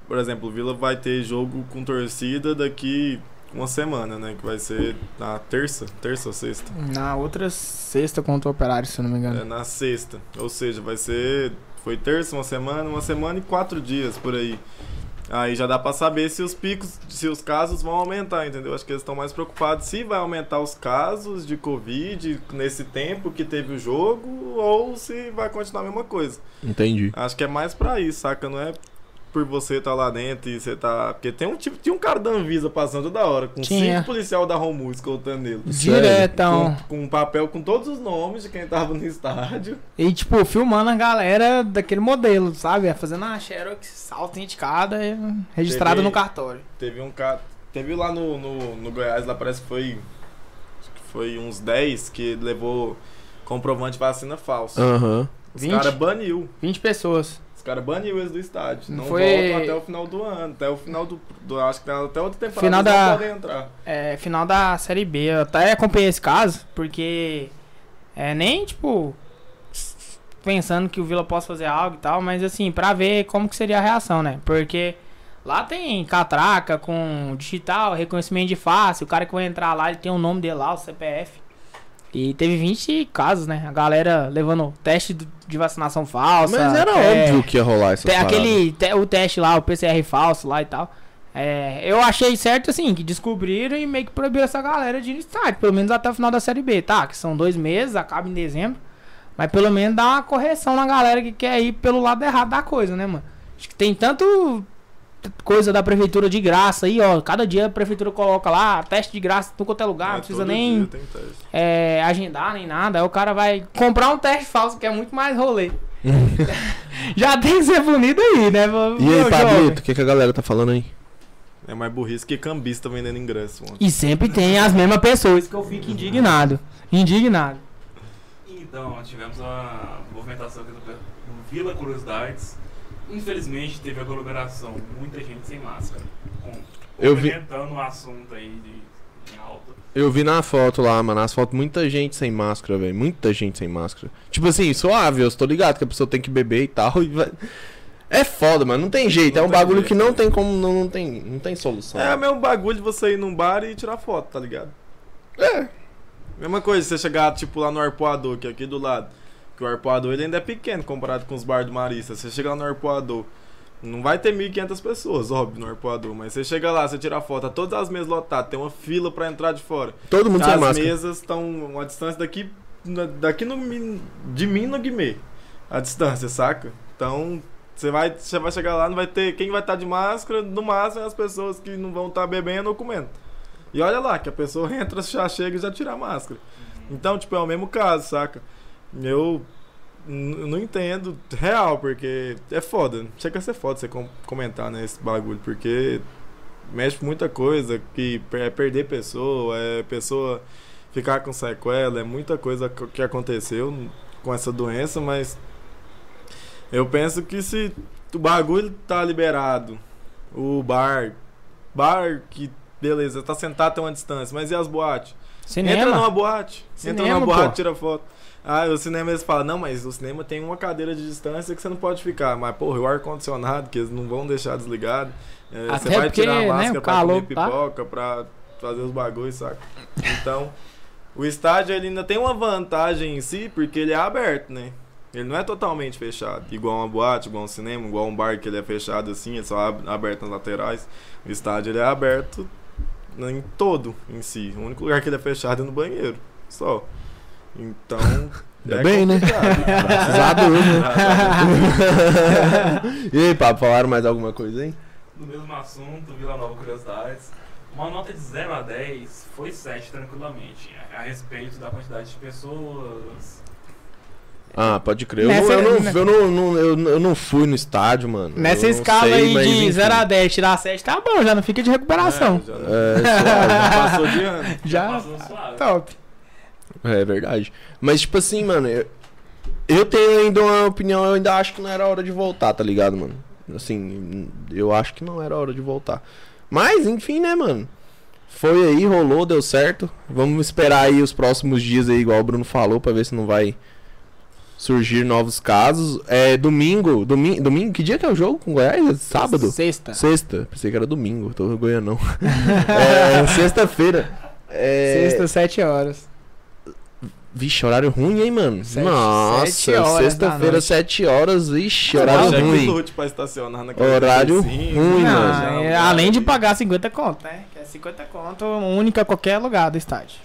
por exemplo, o Vila vai ter jogo com torcida daqui uma semana, né? Que vai ser na terça, terça ou sexta? Na outra sexta contra o operário, se eu não me engano. É na sexta. Ou seja, vai ser. Foi terça, uma semana, uma semana e quatro dias por aí. Aí já dá pra saber se os picos, se os casos vão aumentar, entendeu? Acho que eles estão mais preocupados se vai aumentar os casos de Covid nesse tempo que teve o jogo ou se vai continuar a mesma coisa. Entendi. Acho que é mais pra isso, saca? Não é por você estar lá dentro e você tá. Porque tem um tipo, tinha um cara da Anvisa passando toda hora, com Tinha. cinco policial da Romu escoltando ele. Diretão. Com, com um papel com todos os nomes de quem tava no estádio. E, tipo, filmando a galera daquele modelo, sabe? Fazendo uma xerox autenticada e registrada no cartório. Teve um cara. Teve lá no, no, no Goiás, lá parece que foi. Acho que foi uns 10 que levou comprovante de vacina falso. Aham. Os 20? caras baniu. 20 pessoas. Caras baniram eles do estádio. Não foi- voltam até o final do ano. Até o final do. do- acho que até outra temporada Final da- podem entrar. É, final da Série B. Eu até acompanhei esse caso, porque é nem, tipo, pensando que o Vila possa fazer algo e tal, mas assim, pra ver como que seria a reação, né? Porque lá tem catraca com digital, reconhecimento de face, o cara que vai entrar lá, ele tem o nome dele lá, o CPF. E teve 20 casos, né? A galera levando teste de vacinação falsa. Mas era é, óbvio que ia rolar tem aquele te- o teste lá, o PCR falso lá e tal. É, eu achei certo assim, que descobriram e meio que proibiram essa galera de ir estádio, pelo menos até o final da série B, tá? Que são dois meses, acaba em dezembro. Mas pelo menos dá uma correção na galera que quer ir pelo lado errado da coisa, né, mano? Acho que tem tanto coisa da prefeitura de graça aí, ó. Cada dia a prefeitura coloca lá, teste de graça em tudo quanto é lugar, não É, precisa todo nem é, agendar nem nada. Aí o cara vai comprar um teste falso, que é muito mais rolê. Já tem que ser punido aí, né? E meu aí? Pablito, o que, que a galera tá falando aí? É mais burrice que cambista vendendo ingresso. Mano. E sempre tem as mesmas pessoas que eu fico indignado. Indignado. Então, tivemos a movimentação aqui do Vila Curiosidades. Infelizmente, teve aglomeração, muita gente sem máscara. Com, Eu vi- o assunto aí de, em alta. Eu vi na foto lá, mano, nas fotos, muita gente sem máscara, velho. Muita gente sem máscara. Tipo assim, suave, eu tô ligado que a pessoa tem que beber e tal. e vai- É foda, mano. Não tem jeito. Não é um bagulho jeito, que não tem como. Não, não, tem, não tem solução. É o mesmo bagulho de você ir num bar e tirar foto, tá ligado? É. Mesma coisa, você chegar, tipo, lá no Arpoador, que é aqui do lado. Que o Arpoador ele ainda é pequeno comparado com os bares do Marista. Você chega lá no Arpoador, não vai ter 1.500 pessoas, óbvio, no Arpoador. Mas você chega lá, você tira foto, tá todas as mesas lotadas, tem uma fila pra entrar de fora. Todo mundo sem As máscara. mesas estão uma distância daqui, daqui no, de mim no Guimê. A distância, saca? Então, você vai, você vai chegar lá, não vai ter. Quem vai estar de máscara, no máximo é as pessoas que não vão estar bebendo ou comendo. E olha lá, que a pessoa entra, já chega e já tira a máscara. Então, tipo, é o mesmo caso, saca? Eu não entendo real, porque é foda. Chega a ser foda você com- comentar nesse bagulho, porque mexe com muita coisa, que é perder pessoa, é pessoa ficar com sequela, é muita coisa co- que aconteceu com essa doença, mas eu penso que se o bagulho tá liberado, o bar, bar que beleza, tá sentado a uma distância, mas e as boates? Entra Cinema. numa boate. entra Cinema, numa boate, pô. tira foto. Ah, o cinema eles falam, não, mas o cinema tem uma cadeira de distância que você não pode ficar. Mas, porra, o ar-condicionado, que eles não vão deixar desligado. É, você vai porque, tirar a né, máscara o pra calor comer tá. pipoca, pra fazer os bagulhos, saca? Então, o estádio ele ainda tem uma vantagem em si, porque ele é aberto, né? Ele não é totalmente fechado, igual uma boate, igual um cinema, igual um bar que ele é fechado assim, é só ab- aberto nas laterais. O estádio ele é aberto em todo em si. O único lugar que ele é fechado é no banheiro, só. Então, Ainda bem, né? complicado. Precisava, né? e aí, Pablo, falaram mais alguma coisa aí? No mesmo assunto, Vila Nova Curiosidades. Uma nota de 0 a 10 foi 7 tranquilamente. A respeito da quantidade de pessoas. Ah, pode crer. Eu, Nessa- não, eu, né? não, eu, não, não- eu, eu não fui no estádio, mano. Nessa Eu escala sei, aí de enfim. 0 a 10, tirar 7, tá bom, já não fica de recuperação. É, já, É, suave. já passou de ano. já passou suave. top. É verdade. Mas, tipo assim, mano, eu, eu tenho ainda uma opinião, eu ainda acho que não era hora de voltar, tá ligado, mano? Assim, eu acho que não era hora de voltar. Mas, enfim, né, mano? Foi aí, rolou, deu certo. Vamos esperar aí os próximos dias aí, igual o Bruno falou, pra ver se não vai surgir novos casos. É domingo, domingo, domingo, que dia que é o jogo com Goiás? É Sábado? Sexta. Sexta, pensei que era domingo, tô vergonhando não. é, sexta-feira. É, Sexta, 7 horas. Vixe, horário ruim, hein, mano? Sete- Nossa, sexta-feira, noite. 7 horas, vixe, horário que ruim. lute pra estacionar naquele Horário precinho, ruim, já, mano. já, Não, é, já. além de pagar 50 conto, né? Que é 50 conto, única a qualquer lugar do estádio.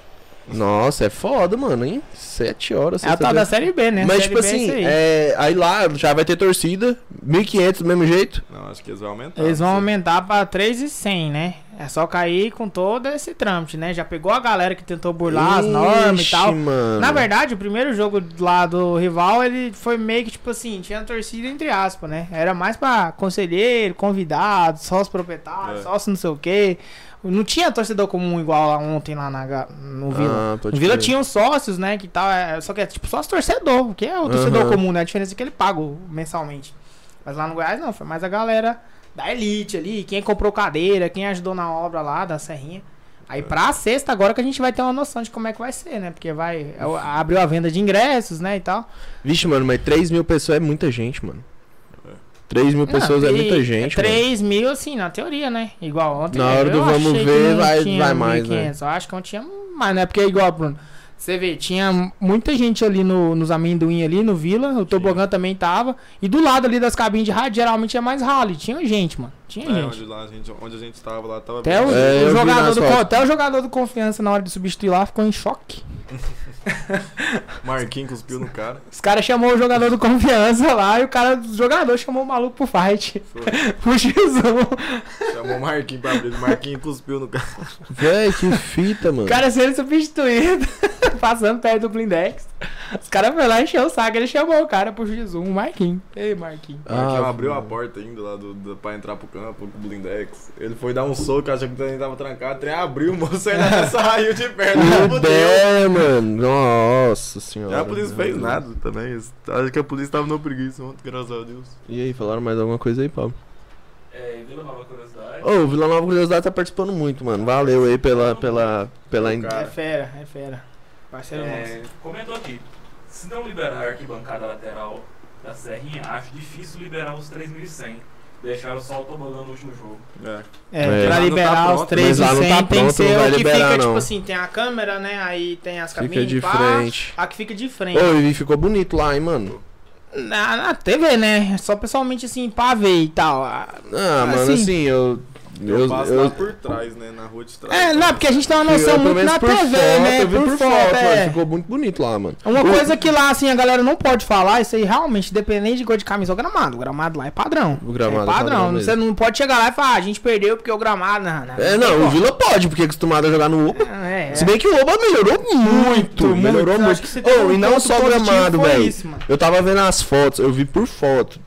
Nossa, é foda, mano, hein? 7 horas, É a tal da Série B, né? Mas, Série tipo B é assim, isso aí. é, aí lá já vai ter torcida, 1.500 do mesmo jeito. Não, acho que eles vão aumentar. Eles vão não aumentar pra 3,100, né? É só cair com todo esse trâmite, né? Já pegou a galera que tentou burlar as normas e Ixi, tal. Mano. Na verdade, o primeiro jogo lá do rival, ele foi meio que tipo assim, tinha torcida entre aspas, né? Era mais pra conselheiro, convidado, sócio proprietário, É. sócio não sei o quê. Não tinha torcedor comum igual lá ontem lá na, ga- no Vila. Ah, no Vila crer. tinha os sócios, né? Que tal, é, só que é tipo sócio torcedor, que é o torcedor Aham. comum, né? A diferença é que ele paga mensalmente. Mas lá no Goiás não, foi mais a galera da elite ali, quem comprou cadeira, quem ajudou na obra lá da Serrinha. Aí pra sexta agora que a gente vai ter uma noção de como é que vai ser, né? Porque vai. é Abriu a venda de ingressos, né? E tal. Vixe, mano, mas 3 mil pessoas é muita gente, mano. 3 mil pessoas Não, é e- muita gente, mano. 3 mil, assim, na teoria, né? Igual ontem. Na né? hora do vamos ver, vai- vai mais, 1.500. Eu acho que não tinha mais, né? Porque igual, Bruno. Você vê, tinha muita gente ali no, nos amendoim ali no Vila, o tobogã também tava. E do lado ali das cabines de rádio, geralmente é mais rally. Tinha gente, mano. Tinha É, gente. onde, lá, a gente, onde a gente tava lá, tava Até o, bem- É, eu o jogador do, até o jogador do confiança na hora de substituir lá ficou em choque. Marquinhos cuspiu no cara. Os caras chamou o jogador do confiança lá e o cara do jogador chamou o maluco pro fight. Foi. O X1. Chamou o Marquinhos pra abrir. Marquinhos cuspiu no cara. Véi, que fita, mano. O cara sendo substituído, passando perto do blindex. Os caras foram lá e encheu o saco. Ele chamou o cara pro X1, o Marquinhos. Ei, Marquinhos. Marquinhos Ah, abriu a mano. porta ainda lá do, do, pra entrar pro campo, com o blindex. Ele foi dar um soco, achou que o trem tava trancado. O trem abriu, o moço ainda saiu de perto. Meu fudeu. Deus, mano. Nossa senhora. E a polícia fez nada também. Acho que a polícia tava no preguiça ontem, graças a Deus. E aí, falaram mais alguma coisa aí, Pablo? É, Vila Nova Curiosidade. Ô, o Vila Nova Curiosidade tá participando muito, mano. Valeu aí pela. pela. pela. Cara. É fera, é fera. Parceiro nosso. É, comentou aqui. Se não liberar a arquibancada lateral da Serrinha, acho difícil liberar os 3.100. Deixaram só o tobogã no último jogo. É. É, É. pra liberar tá os pronto, 3 mas lá não tá tem que pronto, ser não vai o que liberar, fica, não. tipo assim, tem a câmera, né? Aí tem as Fica cabines, de pá, frente. A que fica de frente. Ô, e ficou bonito lá, hein, mano. Na, na TV, né? Só pessoalmente assim, pra ver e tal. Ah, Ah, mano, Assim. assim, eu. Eu, Eu, passo eu, lá por trás, né? Na rua de trás. É, não, porque a gente tem uma eu, noção pelo muito na por TV, foto, né? eu vi por, foto, é. mano. Ficou muito bonito lá, mano. Uma O- coisa que lá, assim, a galera não pode falar, isso aí realmente, dependente de cor de camisa ou gramado. O gramado lá é padrão. O gramado é é padrão. padrão Você não pode chegar lá e falar, ah, a gente perdeu porque o gramado. Não, não, É, tem não, o. Vila pode, porque é acostumado a jogar no Oba. É, é. Se bem que o Oba melhorou muito, melhorou Acho muito. que você teve Oh, um e não só o gramado, velho. Eu tava vendo as fotos, eu vi por foto.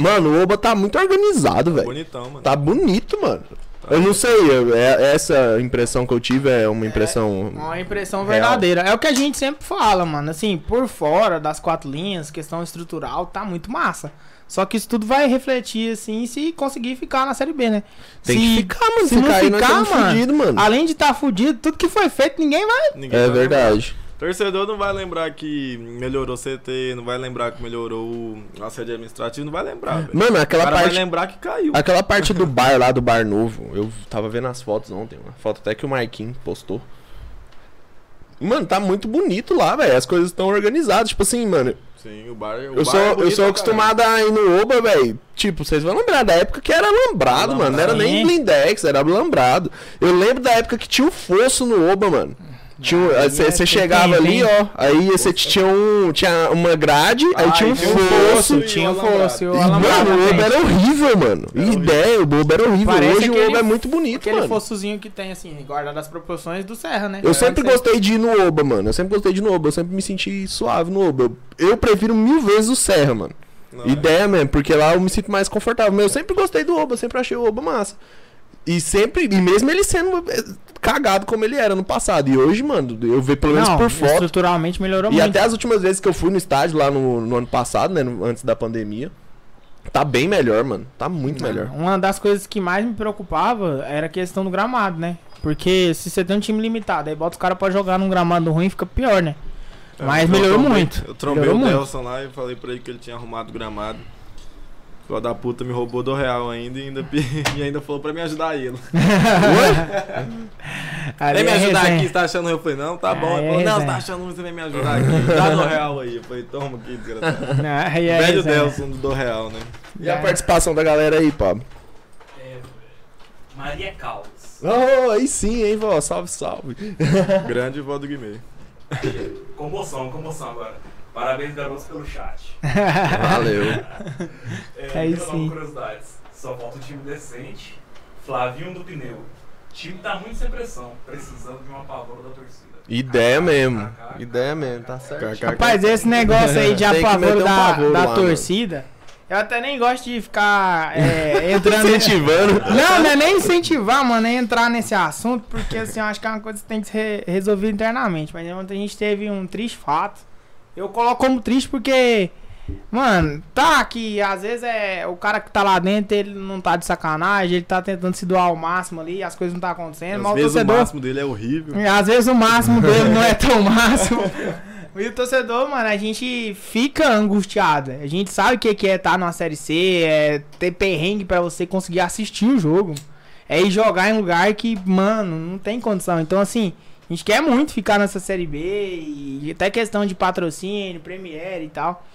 Mano, o Oba tá muito organizado, velho. Bonitão, mano. Tá bonito, mano. Eu não sei, eu- é, essa impressão que eu tive é uma impressão. Uma impressão Real. verdadeira. É o que a gente sempre fala, mano. Assim, por fora das quatro linhas, questão estrutural, tá muito massa. Só que isso tudo vai refletir, assim, se conseguir ficar na Série B, né? Tem se, que ficar, mano. se Se não ficar, mano, fudidos, mano. além de estar fudido, tudo que foi feito, ninguém vai. Ninguém É vai verdade. lembrar. Torcedor não vai lembrar que melhorou o CT, não vai lembrar que melhorou o- a sede administrativa, não vai lembrar, velho. Mano, aquela parte. vai lembrar que caiu. Aquela parte do bar lá, do bar novo, eu tava vendo as fotos ontem, uma foto até que o Marquinhos postou. Mano, tá muito bonito lá, velho. As coisas estão organizadas. Tipo assim, mano, Sim, o bar. O eu bar sou, é eu sou acostumado a ir no Oba, velho. Tipo, vocês vão lembrar da época que era lambrado, mano. Não era nem blindex, era lambrado. Eu lembro da época que tinha o fosso no Oba, mano. Você é, tem chegava ali, ó. Aí você tinha um. Tinha uma grade, aí Ah, tinha um e tinha um fosso. fosso. o o fosso, o mano, o frente. era horrível, mano. Era horrível. Ideia, o Oba era horrível. Parece Hoje o aquele- Oba é muito bonito, Aquele mano. fossozinho que tem, assim, guardado as proporções do Serra, né? Eu sempre gostei de ir no Oba, mano. Eu sempre gostei de ir no Oba. Eu sempre me senti suave no Oba. Eu, eu prefiro mil vezes o Serra, mano. Não, é. Ideia mesmo, porque lá eu me sinto mais confortável. Mas eu sempre gostei do Oba, sempre achei o Oba massa. E sempre, e mesmo ele sendo cagado como ele era no passado. E hoje, mano, eu vejo pelo menos Não, por foto. estruturalmente melhorou E muito. até as últimas vezes que eu fui no estádio lá no, no ano passado, né? no- antes da pandemia. Tá bem melhor, mano. Tá muito melhor. Uma das coisas que mais me preocupava era a questão do gramado, né? Porque se você tem um time limitado, aí bota os caras pra jogar num gramado ruim, fica pior, né? É, Mas eu melhorou trombei- muito. Eu trombei Melhorou o muito. Nelson lá e falei pra ele que ele tinha arrumado o gramado. Filho da puta me roubou do real ainda e ainda, e ainda falou pra me ajudar ele. Aí Vem me é ajudar resenha. aqui, você tá achando ruim? Eu falei, não, tá bom. Aí Ele é falou, não, você tá achando ruim, você vem me ajudar aqui. Dá do real aí. Eu falei, toma aqui, desgraçado. É Velho. Delson do real, né? E a participação da galera aí, Pablo? É, Maria Caldas. Oh, aí sim, hein, vó. Salve, salve. Grande vó do Guimê. Comoção, comoção agora. Parabéns, garotos, pelo chat. Valeu. É, Aí sim. curiosidades. Só falta um time decente. Flavinho do pneu. O time tá muito sem pressão, precisando de uma pavor da torcida. Ideia mesmo. Ideia mesmo, tá certo. Rapaz, esse negócio aí de apavoro um da, pavor da lá, torcida, eu até nem gosto de ficar é, entrando. Incentivando. Não, não é nem incentivar, mano, é entrar nesse assunto, porque assim, eu acho que é uma coisa que tem que ser re- resolvida internamente. Mas ontem a gente teve um triste fato. Eu coloco como triste porque Mano, tá que às vezes é o cara que tá lá dentro, ele não tá de sacanagem, ele tá tentando se doar ao máximo ali, as coisas não tá acontecendo, Às mas o vezes o torcedor. máximo dele é horrível. Às vezes o máximo dele não é tão máximo. E o torcedor, mano, a gente fica angustiado. A gente sabe o que que é estar numa série C, é ter perrengue pra você conseguir assistir o jogo. É ir jogar em lugar que, mano, não tem condição. Então, assim, a gente quer muito ficar nessa série B e até questão de patrocínio, Premiere e tal.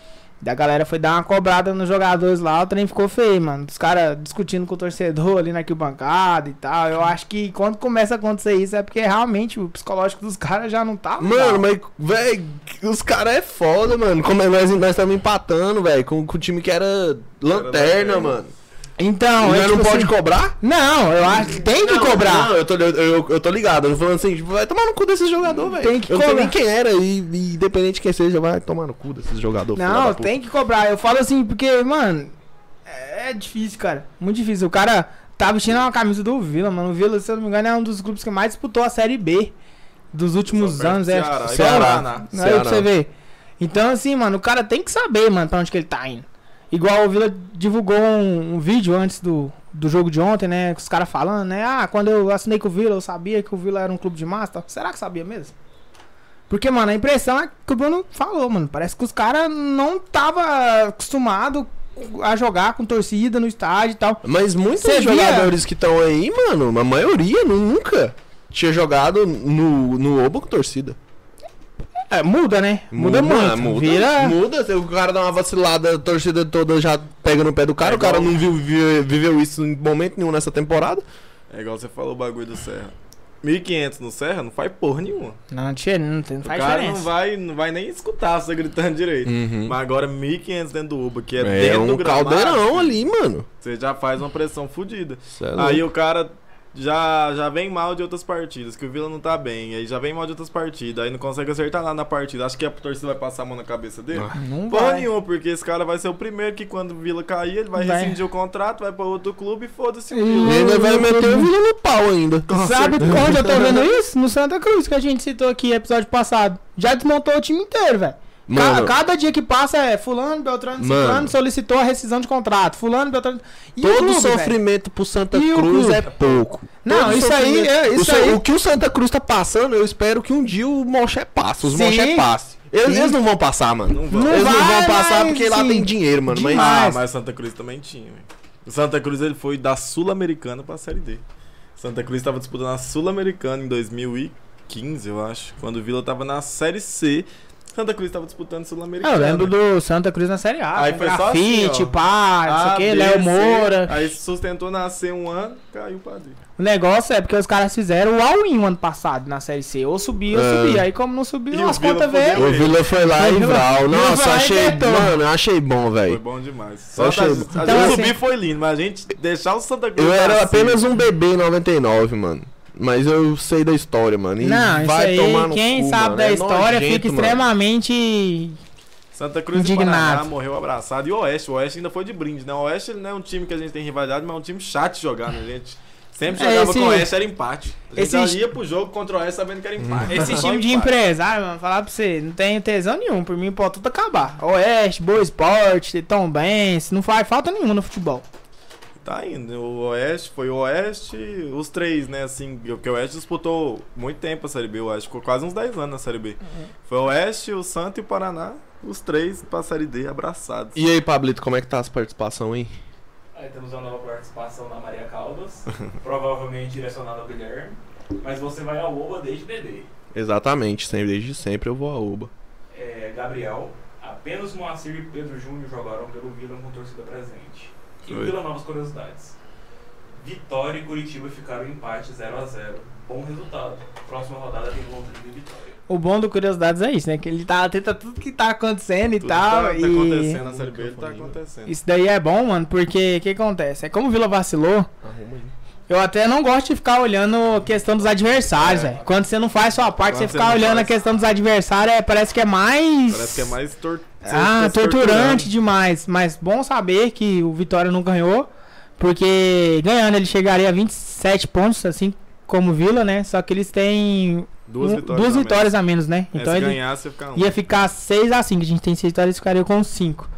Da galera foi dar uma cobrada nos jogadores lá, o trem ficou feio, mano. Os caras discutindo com o torcedor ali na arquibancada e tal. Eu acho que quando começa a acontecer isso é porque realmente o psicológico dos caras já não tá. legal. Mano, mas, velho, os caras é foda, mano. Como é, nós estamos empatando, velho, com, com o time que era lanterna, lanterna. mano. Então, Nós é não tipo pode assim- cobrar? Não, eu acho que tem que Não, cobrar. Não, eu tô, eu, eu, eu tô ligado. Eu tô falando assim, tipo, vai tomar no cu desse jogador, velho. Tem que Eu não sei cobrar. nem quem era, e, e independente de quem seja, vai tomar no cu desse jogador. Não, tem que cobrar. Eu falo assim, porque, mano, é difícil, cara. Muito difícil. O cara tá vestindo uma camisa do Vila, mano. O Vila, se eu não me engano, é um dos grupos que mais disputou a Série B dos últimos anos. É, Ceará, Ceará. Paraná. Aí pra Ceará. você ver. Então, assim, mano, o cara tem que saber, mano, pra onde que ele tá indo. Igual o Vila divulgou um, um vídeo antes do, do jogo de ontem, né? Com os caras falando, né? Ah, quando eu assinei com o Vila, eu sabia que o Vila era um clube de massa. Será que sabia mesmo? Porque, mano, a impressão é que o Bruno falou, mano. Parece que os caras não tava acostumado a jogar com torcida no estádio e tal. Mas muitos Cê via- jogadores que estão aí, mano, a maioria nunca tinha jogado no, no Oba com torcida. É, muda, né? Muda, muito. Muda, Vira. muda. Se o cara dá uma vacilada, a torcida toda já pega no pé do cara. É o cara igual- não viu, viu- viveu isso em momento nenhum nessa temporada. É igual você falou o bagulho do Serra. 1.500 no Serra não faz porra nenhuma. Não, tchê, não, tem- não O faz cara diferença. não vai, não vai nem escutar você gritando direito. Uhum. Mas agora 1.500 dentro do Uba, que é, É, dentro um do gramado, caldeirão ali, mano. Você já faz uma pressão fodida. É Aí o cara já, já vem mal de outras partidas, que o Vila não tá bem. Aí já vem mal de outras partidas, aí não consegue acertar nada na partida. Acho que a torcida vai passar a mão na cabeça dele? Ah. Não Porra vai. nenhuma, porque esse cara vai ser o primeiro que quando o Vila cair, ele vai, Vai. rescindir o contrato, vai pra outro clube e foda-se o Vila. E ainda vai meter o Vila no pau ainda. Sabe onde eu tô vendo isso? No Santa Cruz, que a gente citou aqui episódio passado. Já desmontou o time inteiro, velho. Ca- Mano, cada dia que passa é fulano, Beltrano, Mano. Ciclano solicitou a rescisão de contrato. Fulano, Beltrano... E o todo clube, velho? sofrimento pro Santa E o Cruz clube? é pouco. Não, Todo isso aí, é, o, isso so- aí. o que o Santa Cruz tá passando, eu espero que um dia o Moché passe. Os Sim. Moché passe. Eles, eles não vão passar, mano. Não vão. Não eles não vai, vão passar mas, porque lá sim. tem dinheiro, mano. Mas. Ah, mas Santa Cruz também tinha, velho. O Santa Cruz ele foi da Sul-Americana pra Série D. Santa Cruz tava disputando a Sul-Americana em 2015, eu acho. Quando o Vila tava na Série C. Santa Cruz tava disputando É, Sul-Americana. eu lembro do Santa Cruz na Série A. Aí foi só grafite, assim, ó. pá, não sei o que, Léo. Moura. Aí sustentou nascer um ano, caiu pra D. O negócio é porque os caras fizeram o all-in o ano passado na Série C. Ou subia ou É. subia. Aí como não subiu, as contas veio. o Vila foi lá e Vral. Nossa, foi achei. Mano, eu achei bom, Foi velho. bom demais. Eu Só achei a Então, gente assim- subir foi lindo, mas a gente deixar o Santa Cruz Eu era apenas um bebê em 99, mano. Mas eu sei da história, mano. E Não, isso vai aí, tomar no quem cu, sabe mano. da É história nojento, fica mano. extremamente. Santa Cruz Indignado. e Paraná morreu abraçado. E o Oeste, o Oeste ainda foi de brinde, né? O Oeste ele não é um time que a gente tem rivalidade, mas é um time chato de jogar, né, gente? Sempre É, jogava esse- com o Oeste, era empate. A gente esse- ia pro jogo contra o Oeste sabendo que era empate. Esse time de empate. empresário, mano, falar pra você, não tem tesão nenhum. Por mim, pode tudo acabar. Oeste, Boa Esporte, Tom Benz, não faz falta nenhuma no futebol. Tá indo. O Oeste foi o Oeste, os três, né? Assim, porque o Oeste disputou muito tempo a Série B, eu acho. Ficou quase uns 10 anos na Série B. Foi o Oeste, o Santo e o Paraná, os três pra Série D abraçados. E aí, Pablito, como é que tá as participações aí? Aí temos uma nova participação da Maria Caldas, provavelmente direcionada ao Guilherme. Mas você vai ao Oba desde bebê. Exatamente, sempre, desde sempre eu vou a Uba. É, Gabriel, apenas Moacir e Pedro Júnior jogaram pelo Vila com torcida presente. E o. Vila Novas Curiosidades. Vitória e Curitiba ficaram em empate 0 a 0 Bom resultado. Próxima rodada tem Londrina e Vitória. O bom do Curiosidades é isso, né? Que ele tá atento a tudo que tá acontecendo e Tudo tal. tá, tá e... acontecendo na Série B, ele tá acontecendo. Isso daí é bom, mano, porque o que acontece? É como o Vila vacilou, Arruma aí. Eu até não gosto de ficar olhando a questão dos adversários, É. velho. Quando você não faz sua parte, Quando você ficar olhando a faz. questão dos adversários, é, parece que é mais. Parece que é mais tor Ah, torturante torturando. demais. Mas bom saber que o Vitória não ganhou. Porque ganhando ele chegaria a 27 pontos, assim como o Vila, né? Só que eles têm Duas um- vitórias. duas a vitórias a menos, né? menos. É, Então se ele ganhar, você fica um. ia ficar 6 a 5 A gente tem 6 vitórias, ficaria com 5.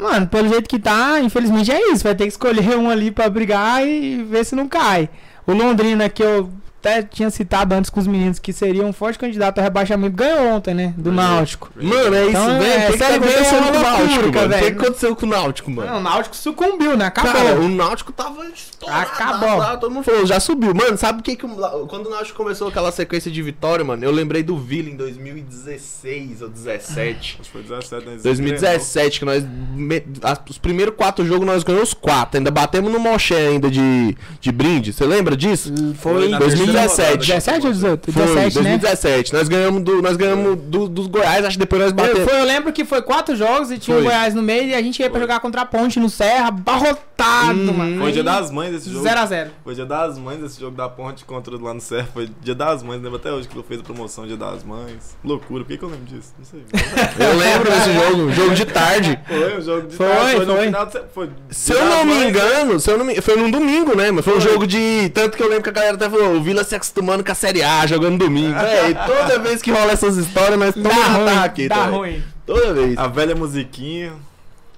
Mano, pelo jeito que tá, infelizmente é isso. Vai ter que escolher um ali pra brigar e ver se não cai. O Londrina, que eu até tinha citado antes com os meninos, que seria um forte candidato ao rebaixamento, ganhou ontem, né? Do Náutico. Mano, é isso, Então, velho. é, O que, que tá é acontecendo com o Náutico, mano? O que, velho. aconteceu com o Náutico, mano? Não, o Náutico sucumbiu, né? Acabou. Cara, o Náutico tava estourado Acabou. lá, todo mundo falou, já subiu. Mano, sabe o que que... Quando o Náutico começou aquela sequência de vitória, mano, eu lembrei do Vila em 2016 ou 17. Acho que foi 17, né? 2017, que nós. me- as- os primeiros quatro jogos nós ganhamos quatro. Ainda batemos no Moché ainda de, de brinde. Você lembra disso? Foi na 2017. Terceira 17 ou 18? Foi, 17, né? 2017. Nós ganhamos, do, nós ganhamos do- dos Goiás, acho que depois nós Eu, batemos. foi, eu lembro que foi quatro jogos e tinha o Foi. Goiás no meio e a gente ia pra jogar contra a Ponte no Serra, abarrotado, Uhum. mano. Foi dia das mães esse jogo. 0x0. Foi dia das mães esse jogo da ponte contra o lá no Serra. Foi dia das mães, lembro até hoje que ele fez a promoção dia das mães. Loucura, por que, que eu lembro disso? Não sei. Eu lembro desse jogo, jogo de tarde. Foi um jogo de Foi, tarde, no foi. final de se- foi Se eu não me né? engano, se eu não me... foi num domingo, né? Mas foi um Foi. jogo de. Tanto que eu lembro que a galera até falou: o Vila se acostumando com a Série A, jogando domingo. Véi, toda vez que rola essas histórias, nós tomamos ruim, ataque. tá, véi. ruim. Toda vez. A velha musiquinha.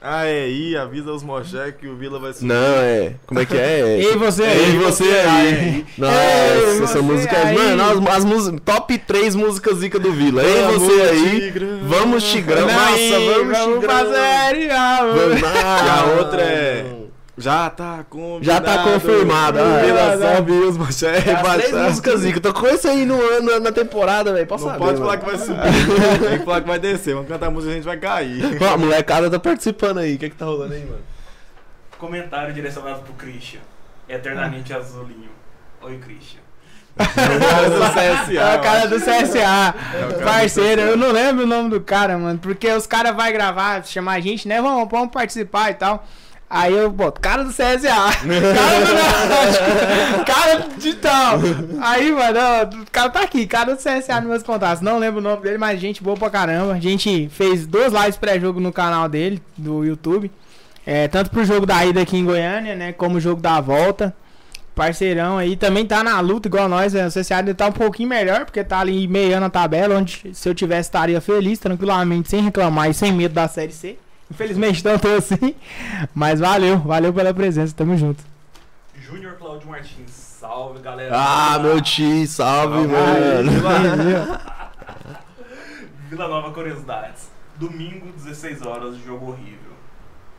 Ah, é aí, avisa os Moché que o Vila vai subir. Não, é. Como é que é? E você aí? Ei, você aí. Nossa, Ei, essa você música é. aí. Mano, as, as músicas. Top 3 músicas zica do Vila. Ei, Vamos, você aí. Tigrão. Vamos, Tigrão. Nossa, vamos, vamos Tigrão. pra Série A, Vamos. E a outra é. Já tá confirmado. Já tá confirmado, O ah, Vila é. sobe e os Moché As três músicas zica. Tô com isso aí no ano, na temporada, velho. Posso Não saber, pode mano. falar que vai subir. Tem que falar que vai descer. Vamos cantar a música e a gente vai cair. Ó, a molecada tá participando aí. O que que tá rolando aí, mano? Comentário direcionado pro Christian. Eternamente azulinho. Oi, Christian. É o cara do CSA. É o cara do Parceiro, CSA. eu não lembro o nome do cara, mano. Porque os caras vão gravar, chamar a gente, né? Vamos, vamos participar e tal. Aí eu boto, cara do CSA. cara do. Cara de tal. Aí, mano, ó, o cara tá aqui, cara do CSA nos meus contatos. Não lembro o nome dele, mas gente boa pra caramba. A gente fez duas lives pré-jogo no canal dele, do YouTube. É, tanto pro jogo da ida aqui em Goiânia, né? Como o jogo da volta. Parceirão aí, também tá na luta igual nós, né? O CSA ainda tá um pouquinho melhor, porque tá ali meiando a tabela, onde se eu tivesse estaria feliz, tranquilamente, sem reclamar e sem medo da Série C. Infelizmente não tô assim, mas valeu, valeu pela presença, tamo junto. Júnior Cláudio Martins. Salve, galera. Ah, meu tio, salve, Salve. mano. Vila Nova Curiosidades. Domingo, 16 horas, jogo horrível.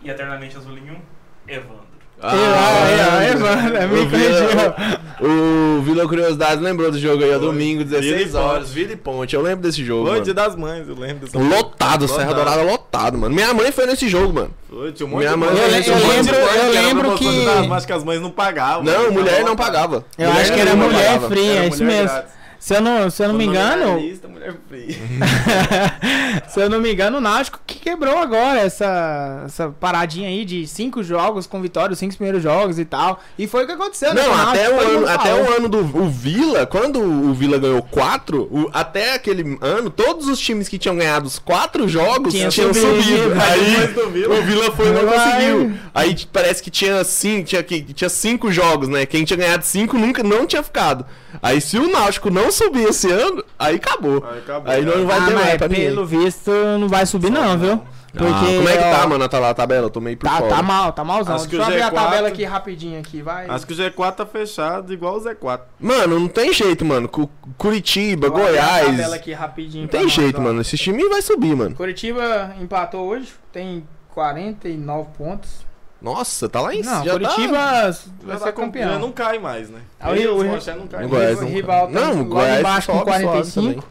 E eternamente azulinho, Evandro. Ah, é, é, mano, é me o Vila, corrigiu. o Vila Curiosidades lembrou do jogo aí, ó, Foi. domingo, Vila 16 e horas. Vila e Ponte. Eu lembro desse jogo, Foi mano. dia das mães, eu lembro dessa Lotado, Serra Lotado. Dourada lotado, mano. Minha mãe foi nesse jogo, mano. Foi, tinha um monte Minha mãe- mãe. eu um eu lembro- mãe eu lembro que- mães, que as mães não pagavam. Não, mulher não pagava. Eu acho que era mulher Era é isso mesmo. Se eu não, se eu não me engano, se eu não me engano, o Náutico que quebrou agora essa, essa paradinha aí de cinco jogos com vitória, os cinco primeiros jogos e tal. E foi o que aconteceu, né? Não, o até o, ano, até o ano do o Vila, quando o Vila ganhou quatro, o- até aquele ano, todos os times que tinham ganhado os quatro jogos Tinha tinham subido. subido. Aí Vila. o Vila foi e não Vai. conseguiu. Aí parece que tinha cinco, tinha, que- tinha cinco jogos, né? Quem tinha ganhado cinco nunca não tinha ficado. Aí se o Náutico não subir esse ano, aí acabou. Aí acabou. Aí não vai ah, ter mas mais pra ninguém. pelo visto não vai subir não, viu? Porque, Ah, como é que ó, tá, mano, a ta- a tabela? Eu tô meio por Tá, fora. tá mal, tá malzão. Acho que Deixa eu abrir a G4 tabela aqui rapidinho aqui, vai. Acho que o G4 tá fechado igual o Z4. Mano, não tem jeito, mano. Cu- Curitiba, Vou abrir a Goiás. tabela aqui rapidinho Não tem nós, jeito, ó. mano. Esse time vai subir, mano. Curitiba empatou hoje, tem 49 pontos. Nossa, tá lá em Não, já Curitiba Tá... vai Já ser tá campeão. Já não cai mais, né? Ah, o- o- não cai O mais. Goiás não- rival tá Não, lá o Goiás embaixo com sobe, sobe 45. também.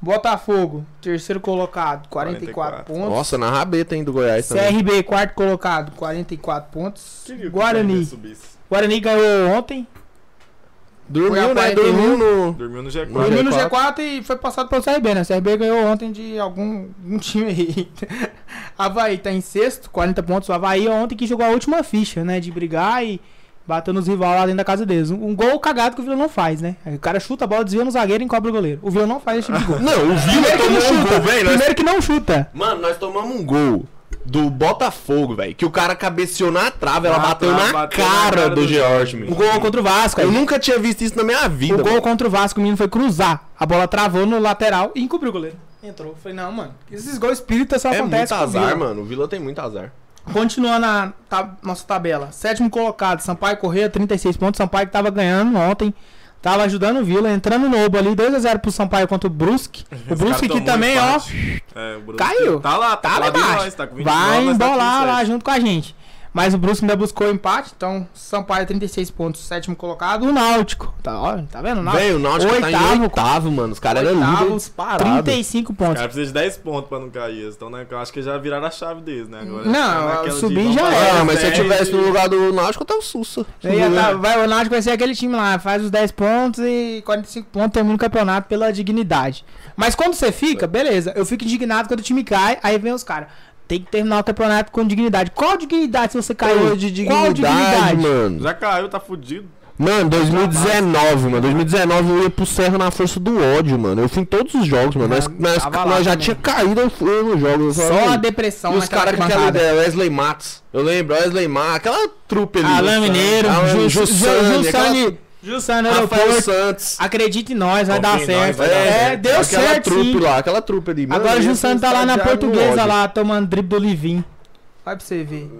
Botafogo, terceiro colocado, 44, 44. pontos. Nossa, na rabeta, hein, do Goiás também. CRB, quarto colocado, 44 pontos. Guarani. Guarani ganhou ontem. Dormiu, né? 41. Dormiu no... Dormiu no G4. No Dormiu no G4. G4 e foi passado pelo CRB, né? O CRB ganhou ontem de algum um time aí. Havaí tá em sexto, 40 pontos. O Havaí ontem que jogou a última ficha, né? De brigar e bater nos rivais lá dentro da casa deles. Um, um gol cagado que o Vila não faz, né? O cara chuta a bola, desvia no zagueiro e encobre o goleiro. O Vila não faz esse tipo de gol. Não, o Vila Primeiro que tomou não um chuta. gol, velho. nós- Primeiro que não chuta. Mano, nós tomamos um gol do Botafogo, velho. Que o cara cabeceou na trave, ela Na bateu trave, na bateu na cara cara do do George, O gol contra o Vasco. Eu aí. nunca tinha visto isso na minha vida, O gol mano. contra o Vasco, o menino foi cruzar. A bola travou no lateral e encobriu o goleiro. Entrou. Falei, não, mano. Esses gols espíritas só É muito acontecem com o azar, Vila. mano. O Vila tem muito azar. Continuando a ta- nossa tabela. Sétimo colocado, Sampaio Correia, 36 pontos. Sampaio que tava ganhando ontem. Tava ajudando o Vila, entrando no Obo ali, 2x0 pro Sampaio contra o Brusque. O Brusque aqui também, ó. É, Brusque caiu. Tá lá, tá lá de embaixo. nós, tá com 29, Vai nós tá embolar lá 27. junto com a gente. Mas o Brusque ainda buscou empate, então Sampaio 36 pontos, sétimo colocado. O Náutico, tá, ó, tá vendo? O Náutico, Velho, o Náutico tá em Oitavo, oitavo, mano. Os caras eram oitavo, líderes parados. 35 Os pontos. caras precisam de 10 pontos pra não cair. Então, né, eu acho que já viraram a chave deles, né? Agora, Não, tá subir já era. Ah, mas se eu 10 tivesse no lugar do Náutico, eu tava sussa. Tá, vai, o Náutico vai ser aquele time lá, faz os 10 pontos e 45 pontos, termina o campeonato pela dignidade. Mas quando você fica, beleza, eu fico indignado quando o time cai, aí vem os caras. Tem que terminar o campeonato com dignidade. Qual dignidade se você caiu? De Qual dignidade, mano. Já caiu, tá fudido. Mano, 2019, mano. 2019 eu ia pro Serra na força do ódio, mano. Eu fui em todos os jogos, mano. Nós, nós, nós já também. tinha caído eu fui nos jogos. Só a depressão E os caras com aquela ideia, Wesley Matos. Eu lembro, Wesley Matos, aquela trupe ali. Alain Mineiro, Alain Ju- Ju- Jussane, Jussane, Jussane aquela- Rafael Aeroporto. Santos. Acredite em nós, vai Confia dar em certo. nós, vai dar É, certo. deu aquela certo trupe sim. lá, aquela trupe ali. Mano, Agora o esse Jussane tá lá na estagiário no portuguesa ódio. lá, tomando drible do Livin. Vai pra você ver.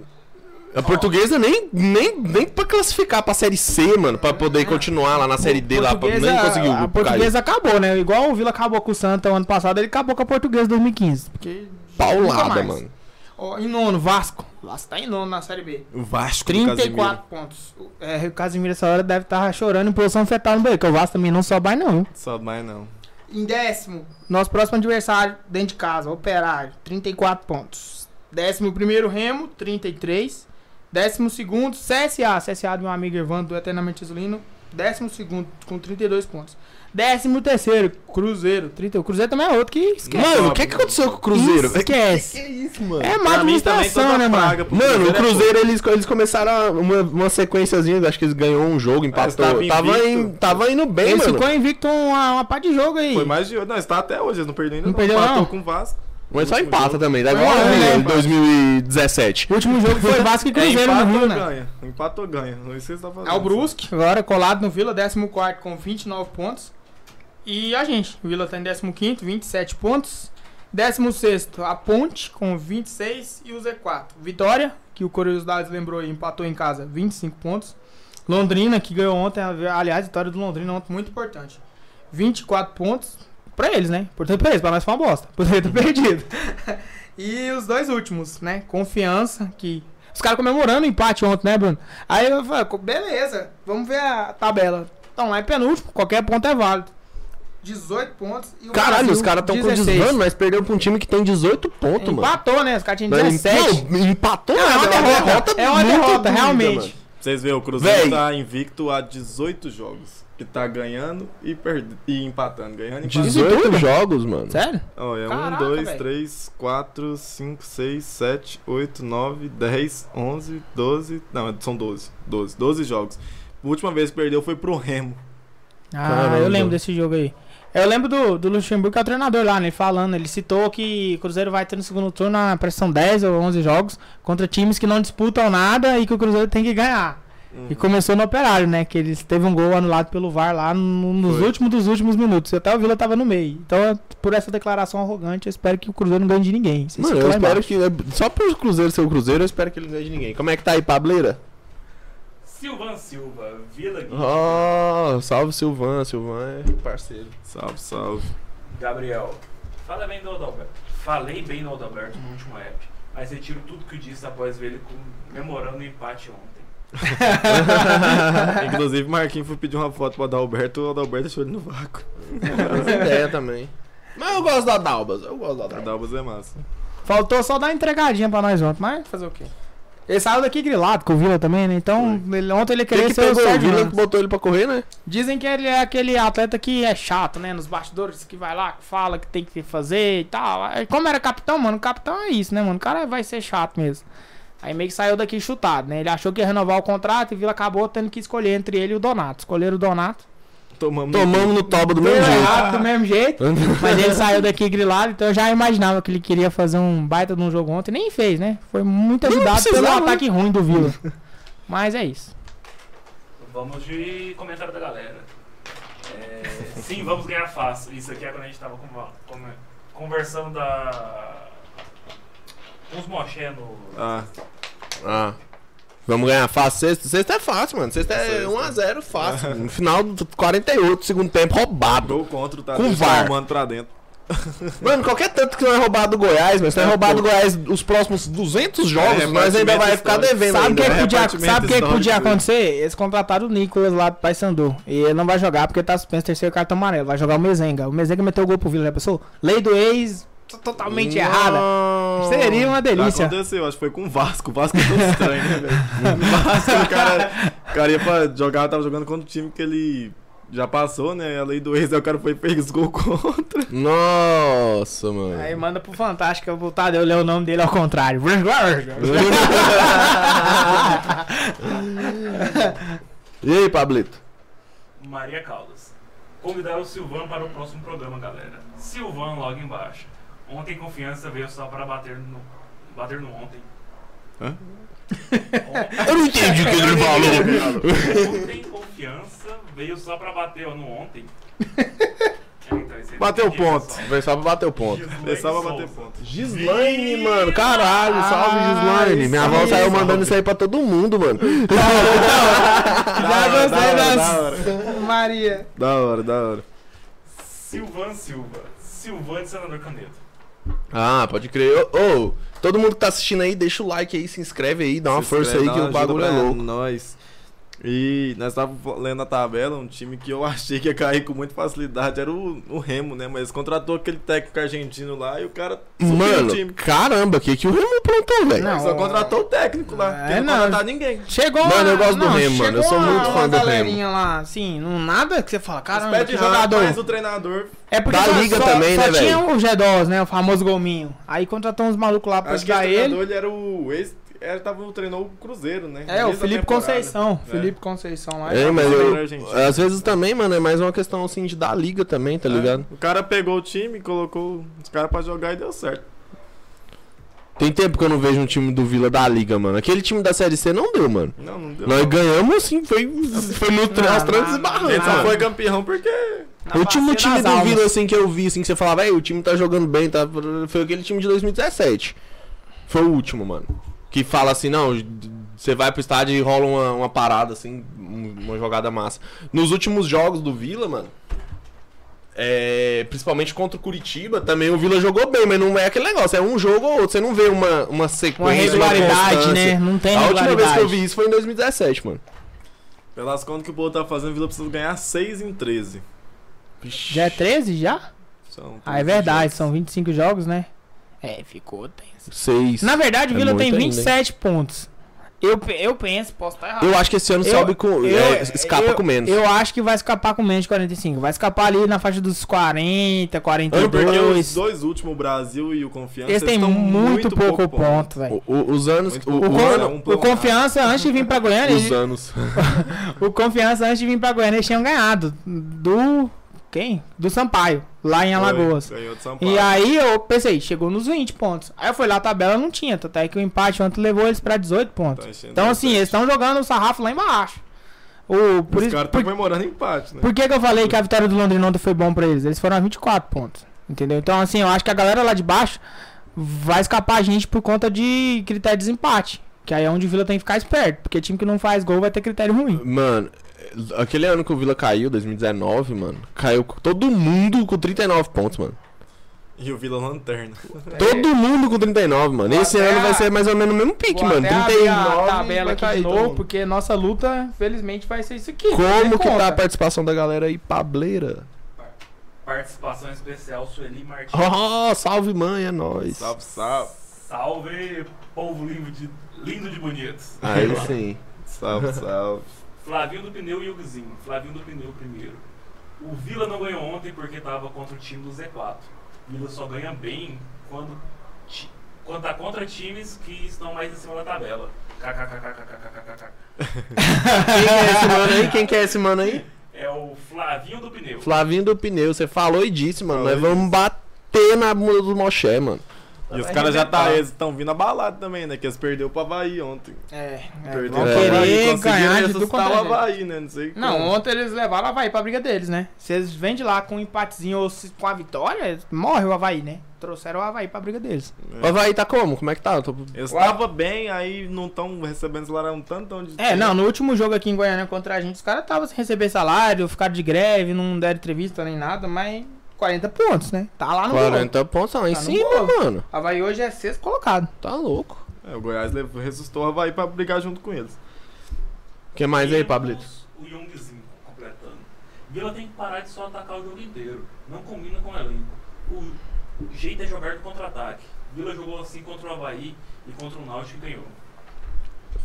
A portuguesa nem, nem, nem pra classificar pra Série C, mano. Pra poder continuar lá na Série D lá. Pra, nem conseguiu. A portuguesa acabou, né? Igual o Vila acabou com o Santa o ano passado, ele acabou com a portuguesa 2015. Porque nunca Paulada, mais. mano. Ó, em nono, Vasco. Vasco tá em nono na Série B. O Vasco do 34 pontos. O- É, o Casimiro essa hora deve estar chorando em posição fetal no banheiro, que o Vasco também não sobe mais não. Só mais não. Em décimo, nosso próximo adversário dentro de casa, Operário, 34 pontos. Décimo primeiro, Remo, 33. Décimo segundo, CSA, CSA do meu amigo Evandro, do Eternamente Isolino. Décimo segundo, com 32 pontos. Décimo terceiro, Cruzeiro, 30. O Cruzeiro também é outro que esquece. Mano, o que que aconteceu com o Cruzeiro? Esquece. Que é isso, mano? É má administração, né, mano? Mano, o é Cruzeiro, eles, eles começaram uma, uma sequenciazinha, acho que eles ganhou um jogo, empatou. tava Tava, em- tava indo bem, Ele mano. ficou invicto uma, uma pá de jogo aí. Foi mais de. Não, está até hoje, eles não perderam ainda. Não perdeu, Empatou não? com o Vasco. Mas só empata jogo. também, dá É, igual é, em empate. 2017. O último jogo foi Vasco e É, Cruzeiro empata no Rio, ou né? ganha. Empata ou ganha. Não sei se você tá fazendo. É o Brusque, agora colado no Vila, 14 com 29 pontos. E a gente, o Vila tá em 15, 27 pontos. 16, a Ponte com 26 e o Z4. Vitória, que o Curiosidades lembrou aí, empatou em casa, 25 pontos. Londrina, que ganhou ontem, aliás, vitória do Londrina ontem, muito importante. 24 pontos pra eles, né? Importante pra eles, pra nós foi uma bosta. Poderia ter perdido. e os dois últimos, né? Confiança, que os caras comemorando o empate ontem, né, Bruno? Aí eu falei, "Co- beleza, vamos ver a tabela. Então lá em penúltimo, qualquer ponto é válido. 18 pontos e o Caralho, Brasil, os caras tão com 16. desvano, nós perdemos pra um time que tem 18 pontos, mano. Empatou, né? Os caras tinham Não, 17. Não, empatou Não, é uma nada, derrota. É uma derrota, realmente. mano. Vocês verem, o Cruzeiro Véi. tá invicto há 18 jogos. Que tá ganhando e, perde... e empatando. Ganhando e empatando. 18 tudo? jogos, mano. Sério? Ó, é Caraca, 1, 2, véi. 3, 4, 5, 6, 7, 8, 9, 10, 11, 12. Não, são 12. 12, 12 jogos. A última vez que perdeu foi pro Remo. Ah, Caramba. eu lembro desse jogo aí. Eu lembro do, do Luxemburgo, que é o treinador lá, né? Ele falando, ele citou que o Cruzeiro vai ter no segundo turno na pressão 10 ou 11 jogos contra times que não disputam nada e que o Cruzeiro tem que ganhar. Uhum. E começou no Operário, né? Que eles teve um gol anulado pelo VAR lá no- nos Foi. últimos dos últimos minutos. E até o Vila tava no meio. Então, por essa declaração arrogante, eu espero que o Cruzeiro não ganhe de ninguém. Vocês Mano, eu espero embaixo. que. Só pro Cruzeiro ser o Cruzeiro, eu espero que ele não ganhe de ninguém. Como é que tá aí, Pableira? Silvan Silva, Vila Gui, Oh, salve Silvan, Silvan é parceiro. Salve, salve. Gabriel. Fala bem do Adalberto. Falei bem do Adalberto no último app, mas retiro tudo que disse após ver ele comemorando o empate ontem. Inclusive, o Marquinhos foi pedir uma foto pro Adalberto o Adalberto deixou ele no vácuo. As ideias também. Mas eu gosto da Dalbas, eu gosto da Dalbas. Adalbas é massa. Faltou só dar uma entregadinha pra nós ontem, mas fazer o quê? Ele saiu daqui grilado com o Vila também, né? Então, ele- ontem ele Quem queria que ser o pegou o Sérgio Vila Ramos. que botou ele pra correr, né? Dizem que ele é aquele atleta que é chato, né? Nos bastidores, que vai lá, que fala que tem que fazer e tal. Aí, Como era capitão, mano, capitão é isso, né, mano? O cara vai ser chato mesmo. Aí meio que saiu daqui chutado, né? Ele achou que ia renovar o contrato e o Vila acabou tendo que escolher entre ele e o Donato. Escolheram o Donato. Tomamos. Tomamos no toba do mesmo jeito. errado do mesmo jeito. Mas ele saiu daqui grilado, então eu já imaginava que ele queria fazer um baita de um jogo ontem. Nem fez, né? Foi muito ajudado pelo né? ataque ruim do Vila. Mas é isso. Vamos de comentário da galera. É, sim, vamos ganhar fácil. Isso aqui é quando a gente tava conversando da. com os moché no. Ah, Ah. Vamos ganhar fácil sexta? Sexta é fácil, mano. Sexta é Sexta. 1x0 fácil. No final do 48, segundo tempo, roubado. Gol contra o Com Tadeu VAR. arrumando pra dentro. Mano, qualquer tanto que não é roubado do Goiás, mas se não é É, roubado do. Goiás os próximos 200 jogos, É, nós ainda vai ficar devendo Sabe o que, que podia, sabe o que que podia acontecer? Eles contrataram o Nicolas lá do Paysandu. E ele não vai jogar porque tá suspenso terceiro cartão amarelo. Vai jogar o Mezenga. O Mezenga meteu o gol pro Vila, já pensou? Lei do ex totalmente errada. Seria uma Já delícia. aconteceu, acho que foi com o Vasco. O Vasco é tão estranho, né, velho? O Vasco, o cara, o cara ia pra jogar, tava jogando contra o time que ele já passou, né? A lei do ex, aí o cara foi e fez gol contra. Nossa, mano. Aí manda pro Fantástico o Tadeu ler o nome dele ao contrário. E aí, Pablito? Maria Caldas. Convidar o Silvan para o próximo programa, galera. Silvan logo embaixo. Ontem confiança veio só para bater no. bater no ontem. Hã? Eu não entendi o que ele falou. Ontem confiança veio só para bater no ontem. É, então, aí Bateu ponto. pessoal. Foi só pra bater o ponto. Gislaine É só pra bater ponto. Gislaine, mano, caralho, salve Ai, Gislaine. Minha avó saiu mandando isso aí pra todo mundo, mano. Já gostei da hora, das- da hora. Maria. Da hora, da hora. Silvan Silva. Silvan de Senador Canedo. Ah, pode crer. Ô, ô, todo mundo que tá assistindo aí, deixa o like aí, se inscreve aí, dá uma Se força aí inscreve, que dá o bagulho é pra louco. Nós. E nós estávamos lendo a tabela, um time que eu achei que ia cair com muita facilidade era o, o Remo, né? Mas contratou aquele técnico argentino lá e o cara o Mano, time. caramba, o que, que o Remo plantou, velho? Não, Só contratou o técnico lá, É, não não. contratar ninguém. Chegou Mano, eu gosto do não, Remo, mano. Eu sou muito fã uma do galerinha lá, assim, não nada que você fala, caramba, que jogador. Mas o treinador. É porque Da só, liga só, também, só né, tinha o G2, né, o famoso gominho. Aí contratou uns malucos lá pra Acho que o ajudar treinador ele. ele era o ex. Ele tava, treinou o Cruzeiro, né? É, o Felipe. Conceição. É. Felipe Conceição lá. É, mas eu, às vezes também, mano, é mais uma questão assim de dar liga também, tá É, ligado? O cara pegou o time, colocou os caras pra jogar e deu certo. Tem tempo que eu não vejo um time do Vila da liga, mano. Aquele time da Série C não deu, mano. Não, não deu. Nós não. ganhamos assim, foi, foi no trancos não, e barrancos, gente só foi campeão porque. Na O time das do almas. Vila, assim, que eu vi, assim, que você falava, o time tá jogando bem, tá... Foi aquele time de 2017. Foi o último, mano que fala assim, não, você vai pro estádio e rola uma, uma parada, assim, uma jogada massa. Nos últimos jogos do Vila, mano, é, principalmente contra o Curitiba, também o Vila jogou bem, mas não é aquele negócio, é um jogo ou outro, você não vê uma, uma sequência. Uma regularidade, uma né? Não tem A última vez que eu vi isso foi em 2017, mano. Pelas contas que o povo tá fazendo, o Vila precisa ganhar 6 em 13. Já é 13 já? ah, é verdade, jogos. são 25 jogos, né? É, ficou, tem 6. Na verdade, o Vila tem 27 ainda. pontos. Eu, eu penso, posso estar errado. Eu acho que esse ano eu, sobe com. Eu, é, escapa eu, com menos. Eu acho que vai escapar com menos de 45. Vai escapar ali na faixa dos 40, 42. Eu os dois últimos, o Brasil e o Confiança. Eles têm muito, muito, pouco, pouco ponto, velho. Os anos. O, o, o, o, Confiança antes de vir pra Goiânia. os anos. o Confiança antes de vir pra Goiânia, eles tinham ganhado. Do. Quem? Do Sampaio, lá em Alagoas. Foi, Ganhou de São Paulo. E aí eu pensei, chegou nos 20 pontos. Aí eu fui lá, a tabela não tinha, tanto é que o empate ontem levou eles pra 18 pontos. Tá Então assim, eles estão jogando o sarrafo lá embaixo. O, por, Os isso, caras por, estão comemorando empate, né? por que, que eu falei que a vitória do Londrina ontem foi bom pra eles? Eles foram a 24 pontos. Entendeu? Então assim, eu acho que a galera lá de baixo vai escapar a gente por conta de critério de desempate. Que aí é onde o Vila tem que ficar esperto. Porque time que não faz gol vai ter critério ruim. Mano, aquele ano que o Vila caiu, 2019, mano, caiu todo mundo com 39 pontos, mano. E o Vila Lanterna. Todo mundo com 39, mano. Vou Esse ano vai a- ser mais ou menos o mesmo pique, Vou mano. até abrir a 39 tabela vai aqui cair de todo novo, porque nossa luta, felizmente, vai ser isso aqui. Como que tá conta. a participação da galera aí, Pableira? Participação especial, Sueli Martins. Oh, salve mãe, é nóis. Salve, salve. Salve, povo lindo de, lindo de bonitos. Aí sim. Salve, salve. Flavinho do Pneu e o Guizinho. Flavinho do Pneu primeiro. O Vila não ganhou ontem porque tava contra o time do Z4. O Vila só ganha bem quando, ti- quando tá contra times que estão mais em cima da tabela. KKKKKKKKK. Quem que é esse mano aí? Quem que é esse mano aí? É o Flavinho do Pneu. Flavinho do Pneu, você falou e disse, mano. Falou Nós vamos bater na bunda do Moché, mano. E os caras já tá, eles estão vindo abalado também, né? Que eles perderam pro Havaí ontem. É, é Perderam vão pro pro Havaí, conseguiram ressuscitar é o. Havaí, né? Não sei Não, como. ontem eles levaram o Havaí pra briga deles, né? Se eles vêm de lá com um empatezinho ou se- com a vitória, morre o Havaí, né? trouxeram o Havaí pra briga deles. O Havaí tá como? Como é que tá? Eu tô- Eles estavam bem, aí não estão recebendo salário um tanto de É, não, no último jogo aqui em Goiânia contra a gente, os caras estavam sem receber salário, ficaram de greve, não deram entrevista nem nada, mas 40 pontos, né? Tá lá no bolo. 40 pontos lá em Tá cima, bolo. mano. Havaí hoje é sexto colocado. Tá louco. É, o Goiás levou- ressuscitou o Havaí pra brigar junto com eles. O que mais aí, Pablito? O Youngzinho completando. Vila tem que parar de só atacar o jogo inteiro. Não combina com o elenco. O jeito é jogar do contra-ataque. Vila jogou assim contra o Havaí e contra o Náutico e ganhou.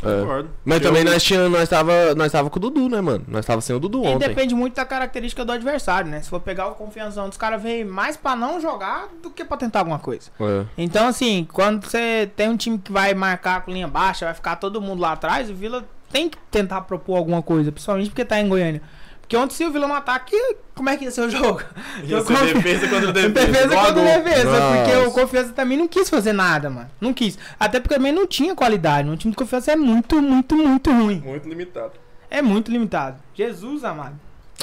É. Concordo. Mas Eu- também nós, tinha, nós, tava, nós tava com o Dudu, né, mano? Nós tava sem o Dudu E ontem. depende muito da característica do adversário, né? Se for pegar o confianção dos caras, veio mais pra não jogar do que pra tentar alguma coisa. É. Então, assim, quando você tem um time que vai marcar com linha baixa, vai ficar todo mundo lá atrás, o Vila tem que tentar propor alguma coisa, principalmente porque tá em Goiânia. Porque ontem se o Vila não ataque, como é que ia ser o jogo? Ia Eu ser confi- defesa contra defesa. Defesa a contra gol. defesa, porque o Nossa. Confiança também não quis fazer nada, mano. Não quis. Até porque também não tinha qualidade. O time do Confiança é muito, muito, muito ruim. Muito limitado. É muito limitado. Jesus amado.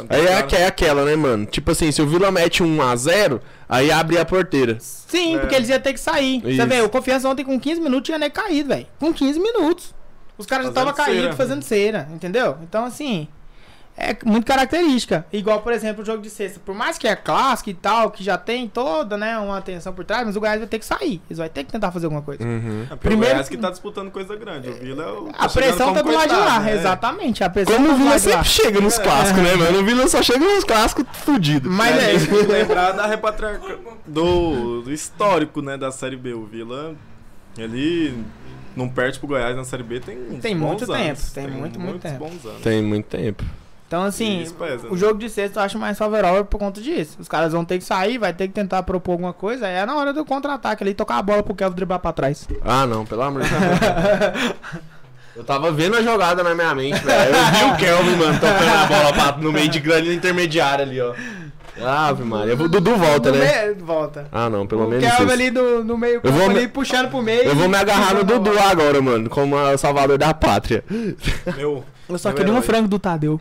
Aí é, é aquela, né, mano? Tipo assim, se o Vila mete um 1x0, aí abre a porteira. Sim, É. porque eles iam ter que sair. Você Isso. vê, o Confiança ontem com 15 minutos tinha nem caído, velho. Com 15 minutos. Os caras já estavam caídos, cera. fazendo cera, entendeu? Então, assim, é muito característica. Igual, por exemplo, o jogo de sexta. Por mais que é clássico e tal, que já tem toda, né, uma atenção por trás, mas o Goiás vai ter que sair. Eles vão ter que tentar fazer alguma coisa. Uhum. É, Primeiro- o Goiás que tá disputando coisa grande. O Vila é o. A chegando pressão tá do lado de lá, né? exatamente. A pressão Como tá o Vila sempre chega nos clássicos, né, mano? O Vila só chega nos clássicos fudido. Mas É, é, tem que lembrar da repatriação do, do histórico, né, da Série B. O Vila, ele não perde pro Goiás na Série B tem uns Tem bons muito anos. tempo, tem muito, muito muitos tempo. bons anos. Tem muito tempo. Então, assim, Isso o né? jogo de sexta eu acho mais favorável por conta disso. Os caras vão ter que sair, vai ter que tentar propor alguma coisa. É na hora do contra-ataque ali, tocar a bola pro Kelvin driblar pra trás. Ah, não, pelo amor de Deus. Eu tava vendo a jogada na minha mente, velho. Eu vi o Kelvin, mano, tocando a bola pra- no meio de grande intermediária ali, ó. Ave Maria. O Dudu volta, No né? meio- volta. Ah, não, pelo o menos Kelvin isso. ali do, no meio Eu vou campo me- ali, puxando pro meio. Eu vou me agarrar no Dudu agora, mano, como o salvador da pátria. Meu, Eu só Meu queria um frango do Tadeu.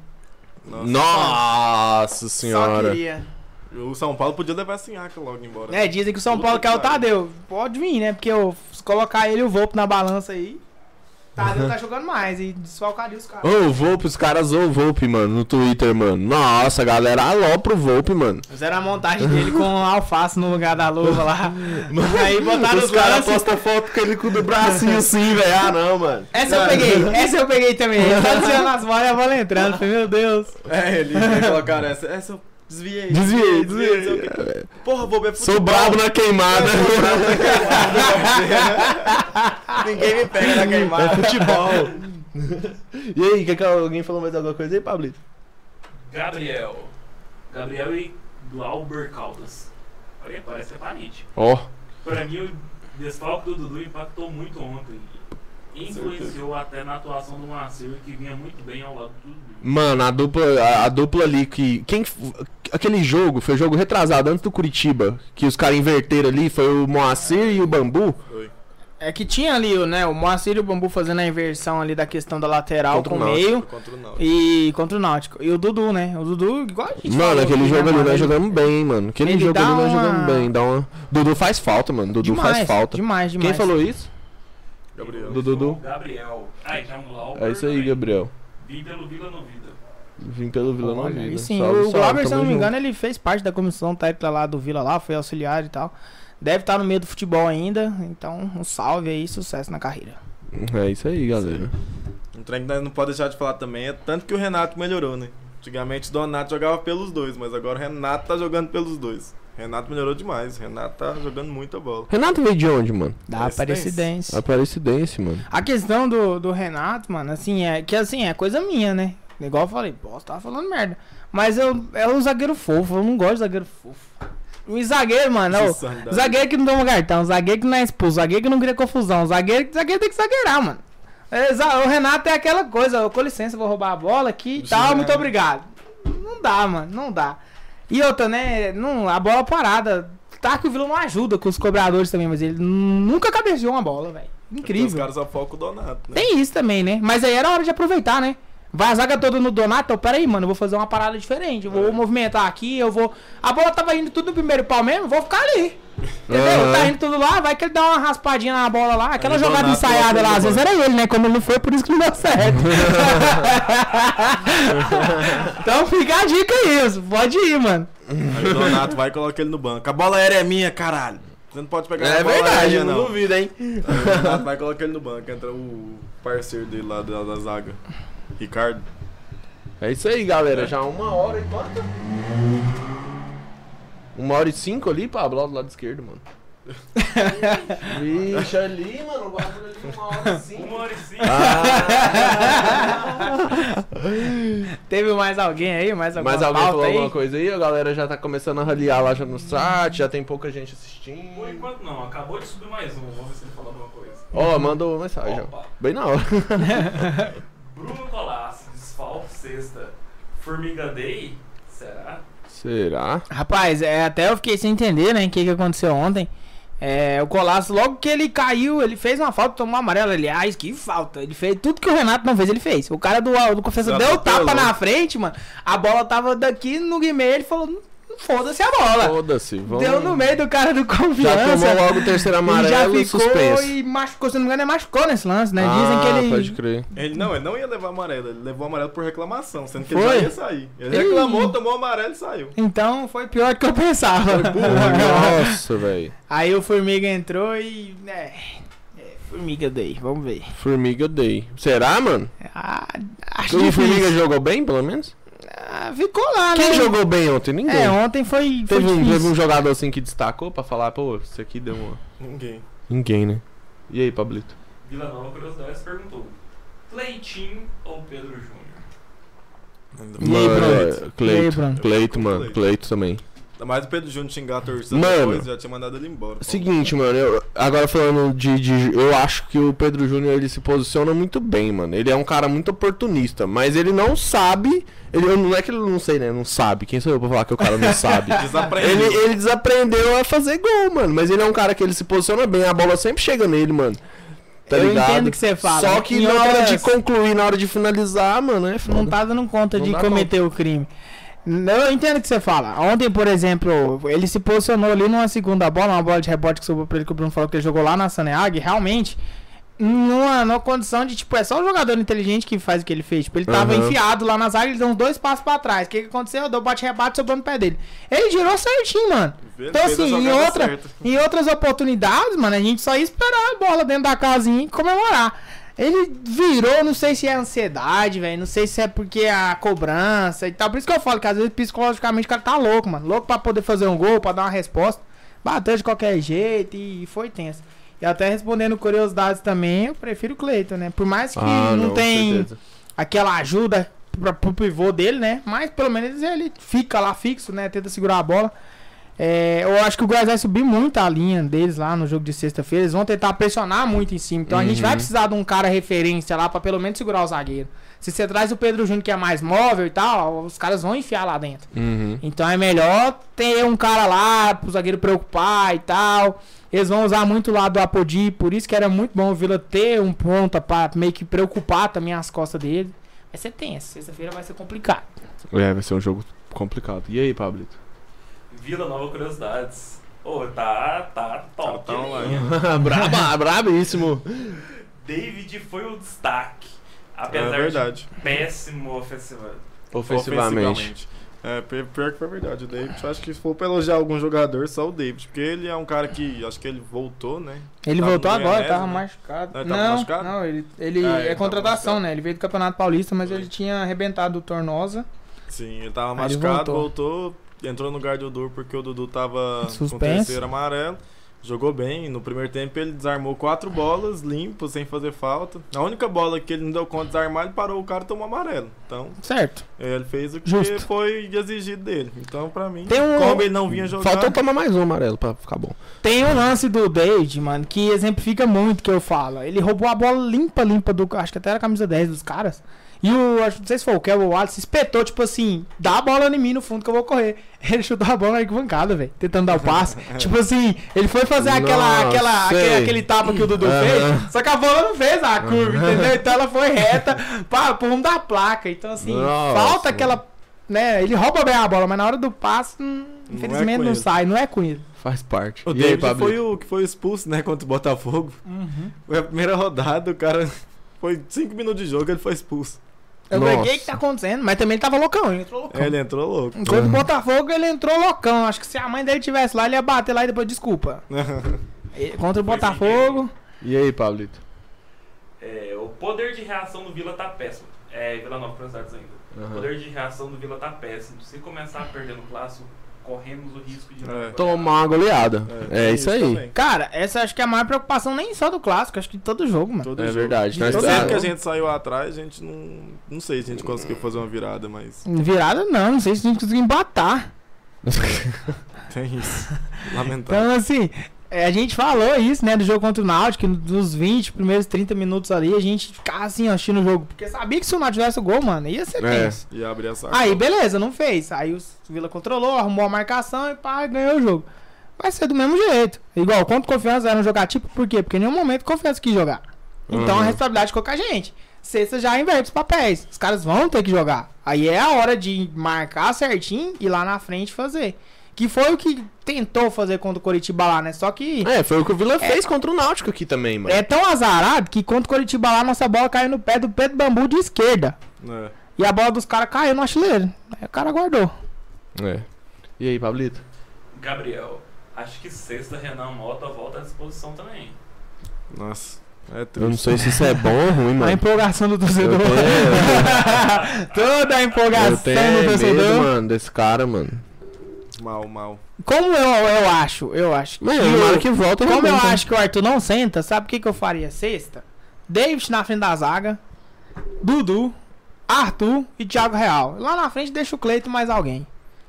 Nossa. Nossa Só senhora. queria. O São Paulo podia levar a Sinhaca logo embora. É, dizem que o São Paulo que quer o. Tadeu. Pode vir, né? Porque eu, se colocar ele e o Volpe na balança aí, Tadeu tá jogando mais e desfalcaria os caras. Ô, o Volpe, os caras zoam o Volpe, mano, no Twitter, mano. Nossa, galera, alô pro Volpe, mano. Fizeram a montagem dele com alface no lugar da luva lá. aí botaram os os caras lances. postam foto com ele com o bracinho assim, velho. Ah, não, mano. Essa eu peguei, essa eu peguei também. Tá desviando as bolas e a bola entrando. Falei, meu Deus. É, ele colocaram essa. Essa eu desviei. Desviei, o desviei. quê. Porra, vou ver futebol. Sou brabo na queimada. Ninguém me pega na É queimada. futebol. e aí, quer que alguém falou mais alguma coisa aí, Pablito? Gabriel. Gabriel e Glauber Caldas. Olha, parece que é parente. Ó. Pra mim, o desfalque do Dudu impactou muito ontem. Influenciou até na atuação do Marcelo, que vinha muito bem ao lado do Dudu. Mano, a dupla, a, a dupla ali que. Quem, aquele jogo, foi o jogo retrasado antes do Curitiba, que os caras inverteram ali, foi o Moacir e o Bambu. Foi. É que tinha ali, né, o Moacir e o Bambu fazendo a inversão ali da questão da lateral Contra com o meio. Contra o Náutico. E contra o Náutico. E o Dudu, né? O Dudu, igual a gente Mano, aquele aqui, jogo né, ali nós jogamos bem, mano. Aquele Ele jogo ali nós uma- jogamos bem. Dá uma... Dudu faz falta, mano. Dudu demais, faz falta. Demais, demais. Quem falou isso? Gabriel. Do Dudu. Gabriel. Ah, então Glauber. É isso aí. Gabriel. Vim pelo Vila no Vida. Vim pelo Vila Olha, Nova aí Vida. sim, Salve, o Glauber, se não me junto. engano, ele fez parte da comissão técnica lá do Vila lá, foi auxiliar e tal. Deve estar no meio do futebol ainda, então um salve aí, sucesso na carreira. É isso aí, galera. Um trem que nós não pode deixar de falar também é tanto que o Renato melhorou, né? Antigamente o Donato jogava pelos dois, mas agora o Renato tá jogando pelos dois. Renato melhorou demais. Renato tá jogando muita bola. Renato veio de onde, mano? Da Aparecidense. Aparecidense. Mano. A questão do, do Renato, mano, assim, é que assim, é coisa minha, né? Igual eu falei, posso tava falando merda. Mas eu é um zagueiro fofo, eu não gosto de zagueiro fofo. Um zagueiro, mano, ó, Insanidade. zagueiro que não toma cartão, zagueiro que não é expulso, zagueiro que não cria confusão, zagueiro, zagueiro tem que zagueirar, mano. É, o Renato é aquela coisa, com licença, vou roubar a bola aqui e tal, muito obrigado. Não dá, mano, não dá. E outra, né, não, a bola parada, tá que o Vila não ajuda com os cobradores também, mas ele nunca cabeceou uma bola, velho. Os Incrível. caras só focam o Donato, né? Tem isso também, né? Mas aí era hora de aproveitar, né? Vai a zaga toda no Donato, então pera aí, mano, eu vou fazer uma parada diferente. Eu vou movimentar aqui, eu vou. A bola tava indo tudo no primeiro pau mesmo, vou ficar ali. Entendeu? Aham. Tá indo tudo lá, vai que ele dá uma raspadinha na bola lá. Aquela Aí jogada Donato ensaiada lá, às vezes era ele, né? Como ele não foi, por isso que não deu certo. então fica a dica aí, isso. Pode ir, mano. Aí o Donato vai e coloca ele no banco. A bola aérea é minha, caralho. Você não pode pegar É a bola verdade, aérea, eu não não. duvido, hein? Aí o Donato vai e coloca ele no banco. Entra o parceiro dele lá da, da zaga. Ricardo. É isso aí, galera. Já uma hora e quanto? Uma hora e cinco ali, Pablo, do lado esquerdo, mano. Vixe, ali, mano, o bagulho ali, uma hora e cinco. Uma hora e cinco. Teve mais alguém aí? Mais alguma Mas alguém falou aí? alguma coisa aí? A galera já tá começando a raliar lá já no chat, já tem pouca gente Por assistindo. enquanto não, acabou de subir mais um. Vamos ver se ele falou alguma coisa. Ó, mandou mensagem. Opa. Bem na hora. Bruno Colasso, desfalque sexta. Formiga Day? Será? Será? Rapaz, é, até eu fiquei sem entender, né, o que, que aconteceu ontem. É, o Colasso, logo que ele caiu, ele fez uma falta, tomou um amarelo. Aliás, que falta. Ele fez tudo que o Renato não fez, ele fez. O cara do, do Confessor deu o tapa na frente, mano. A bola tava daqui no Guimê, ele falou, "Não, foda-se a bola. Foda-se. Vamos... Deu no meio do cara do Já confiança. tomou logo o terceiro e já amarelo e ficou suspenso. e machucou, se não me engano, ele machucou nesse lance, né? Dizem ah, que ele. pode crer. Ele não, ele não ia levar amarelo, ele levou amarelo por reclamação, sendo que Foi? ele já ia sair. Ele Ih. reclamou, tomou amarelo e saiu. Então foi pior do que eu pensava. Nossa, velho. Aí o Formiga entrou e. É, é, Formiga daí, vamos ver. Formiga Day. Será, mano? Ah, acho O. Formiga jogou bem, pelo menos? Ah, ficou lá, né? Quem jogou bem ontem? Ninguém. É, ontem foi, foi teve, um, difícil. teve um jogador assim que destacou pra falar, pô, isso aqui deu uma. Ninguém. Ninguém, né? E aí, Pablito? Vila Nova Curiosidades perguntou: Cleitinho ou Pedro Júnior? E aí, Bruno? Cleito. Cleito, mano. Cleito também. Mais o Pedro Júnior xingar a torcida Mano. depois, já tinha mandado ele embora. Seguinte, mano, eu- agora falando de, de- Eu acho que o Pedro Júnior ele se posiciona muito bem, mano. Ele é um cara muito oportunista, mas ele não sabe. Ele, não é que ele não sei, né? Não sabe. Quem sou eu pra falar que o cara não sabe? Desaprendeu. ele, ele desaprendeu a fazer gol, mano. Mas ele é um cara que ele se posiciona bem, a bola sempre chega nele, mano. Tá Eu ligado? entendo o que você fala. Só que Em na hora de concluir, na hora de finalizar, mano, é foda. Não tá dando conta Não de cometer o crime. Eu entendo o que você fala. Ontem, por exemplo, ele se posicionou ali numa segunda bola, uma bola de rebote que sobrou pra ele, que o Bruno falou que ele jogou lá na Saneag, realmente, numa, numa condição de, tipo, é só o jogador inteligente que faz o que ele fez. Tipo, ele tava Aham. enfiado lá na zaga, ele deu uns dois passos pra trás. O que, que aconteceu? Deu bate-rebate, sobrou no pé dele. Ele girou certinho, mano. Ele Então, assim, em, outra, em outras oportunidades, mano, a gente só ia esperar a bola dentro da casinha e comemorar. Ele virou, não sei se é ansiedade, velho. Não sei se é porque a cobrança e tal. Por isso que eu falo que às vezes psicologicamente o cara tá louco, mano. Louco pra poder fazer um gol, pra dar uma resposta. Bateu de qualquer jeito e foi tenso. E até respondendo curiosidades também, eu prefiro o Cleiton, né? Por mais que Ah, não, com tem aquela ajuda pra, pro pivô dele, né? Mas pelo menos ele fica lá fixo, né? Tenta segurar a bola. É, eu acho que o Goiás vai subir muito a linha deles lá no jogo de sexta-feira. Eles vão tentar pressionar muito em cima. Então a gente Uhum. vai precisar de um cara referência lá pra pelo menos segurar o zagueiro. Se você traz o Pedro Júnior que é mais móvel e tal, os caras vão enfiar lá dentro. Uhum. Então é melhor ter um cara lá pro zagueiro preocupar e tal. Eles vão usar muito lá do Apodi, por isso que era muito bom o Vila ter um ponta pra meio que preocupar também as costas dele. Vai ser tenso, sexta-feira vai ser complicado. É, vai ser um jogo complicado. E aí, Pablito? Vila Nova Curiosidades. Ô, tá, tá top. Tá linha. Braba, brabíssimo. David foi o destaque. É Apesar verdade. de péssimo ofensivo. Ofensivamente. É, pi- pior que foi verdade. O David, eu acho que se for pra elogiar algum jogador, só o David. Porque ele é um cara que, acho que ele voltou, né? Ele Tava voltou agora, Goianese, tava né? machucado. Ah, ele tava não, machucado? não, ele, ele Ah, ele é tava contratação, machucado. né? Ele veio do Campeonato Paulista, mas Foi. ele tinha arrebentado o Tornosa. Sim, ele tava Aí ele machucado, voltou. voltou. Entrou no lugar do Dudu porque o Dudu tava com Suspenso. o terceiro amarelo. Jogou bem. No primeiro tempo ele desarmou quatro bolas, limpo, sem fazer falta. A única bola que ele não deu conta de desarmar, ele parou o cara e tomou amarelo. Então, Certo. ele fez o que Justo. foi exigido dele. Então, pra mim, Tem um- como ele não vinha jogar. Faltou tomar mais um amarelo pra ficar bom. Tem um lance do David, mano, que exemplifica muito o que eu falo. Ele roubou a bola limpa, limpa do. Acho que até era a camisa 10 dos caras. E o, acho, não sei se foi o Kevin ou o Wallace, espetou, tipo assim, dá a bola em mim no fundo que eu vou correr. Ele chutou a bola na arquibancada, velho, tentando dar o passe. tipo assim, ele foi fazer aquela, Nossa, aquela, aquele, aquele tapa que o Dudu fez, só que a bola não fez a curva, entendeu? Então ela foi reta para pro rumo da placa. Então, assim, Nossa, falta aquela. Né, ele rouba bem a bola, mas na hora do passe, hum, Não é infelizmente não ele. sai, não é com ele. Faz parte. O e aí, David Pablo? foi o que foi expulso, né, contra o Botafogo. Foi a primeira rodada, o cara. Foi 5 minutos de jogo, ele foi expulso. Eu Nossa. peguei o que tá acontecendo, mas também ele tava loucão, ele entrou loucão. É, ele entrou louco. Enquanto o Botafogo, ele entrou loucão. Acho que se a mãe dele tivesse lá, ele ia bater lá e depois desculpa. Contra o Botafogo. E aí, Pablito? É, o poder de reação do Vila tá péssimo. É, Vila Nova Cruzados ainda. O Aham. poder de reação do Vila tá péssimo. Se começar a perder no clássico, corremos o risco de É. Tomar uma goleada. É, tem isso aí. também. Cara, essa acho que é a maior preocupação nem só do clássico, acho que de todo jogo, mano. Todo É jogo. verdade. Nós Todo Sempre jogo. que a gente saiu atrás, a gente não. Não sei se a gente conseguiu fazer uma virada, mas. Virada não, não sei se a gente conseguiu empatar. Tem isso. Lamentável. Então, assim, é, a gente falou isso, né, do jogo contra o Náutico, que dos 20 primeiros 30 minutos ali, a gente ficava assim, assistindo o jogo. Porque sabia que se o Náutico tivesse o gol, mano, ia ser É. tenso. E abrir essa. Aí, beleza, não fez. Aí o Vila controlou, arrumou a marcação e pá, ganhou o jogo. Vai ser do mesmo jeito. Igual, contra o Confiança era um jogar tipo, por quê? Porque em nenhum momento Confiança quis jogar. Então Uhum. a responsabilidade ficou com a gente. Sexta já inverte os papéis. Os caras vão ter que jogar. Aí é a hora de marcar certinho e lá na frente fazer. Que foi o que tentou fazer contra o Coritiba lá, né? Só que É, foi o que o Vila fez contra o Náutico aqui também, mano. é tão azarado que contra o Coritiba lá, nossa bola caiu no pé do Pedro Bambu de esquerda. É. E a bola dos caras caiu no artilheiro. Aí o cara guardou. É. E aí, Pablito? Gabriel, acho que sexta Renan Mota volta à disposição também. Nossa. É triste. Eu não sei se isso é bom ou ruim, A mano. empolgação do torcedor. tenho, Toda a eu empolgação tenho do torcedor. medo, mano, desse cara, mano. Mal, mal. Como eu, eu acho, eu acho. Mas que tomara o- que volta como eu acho que o Arthur não senta, sabe o que, que eu faria sexta? David na frente da zaga, Dudu, Arthur e Thiago Real. Lá na frente deixa o Cleito mais alguém.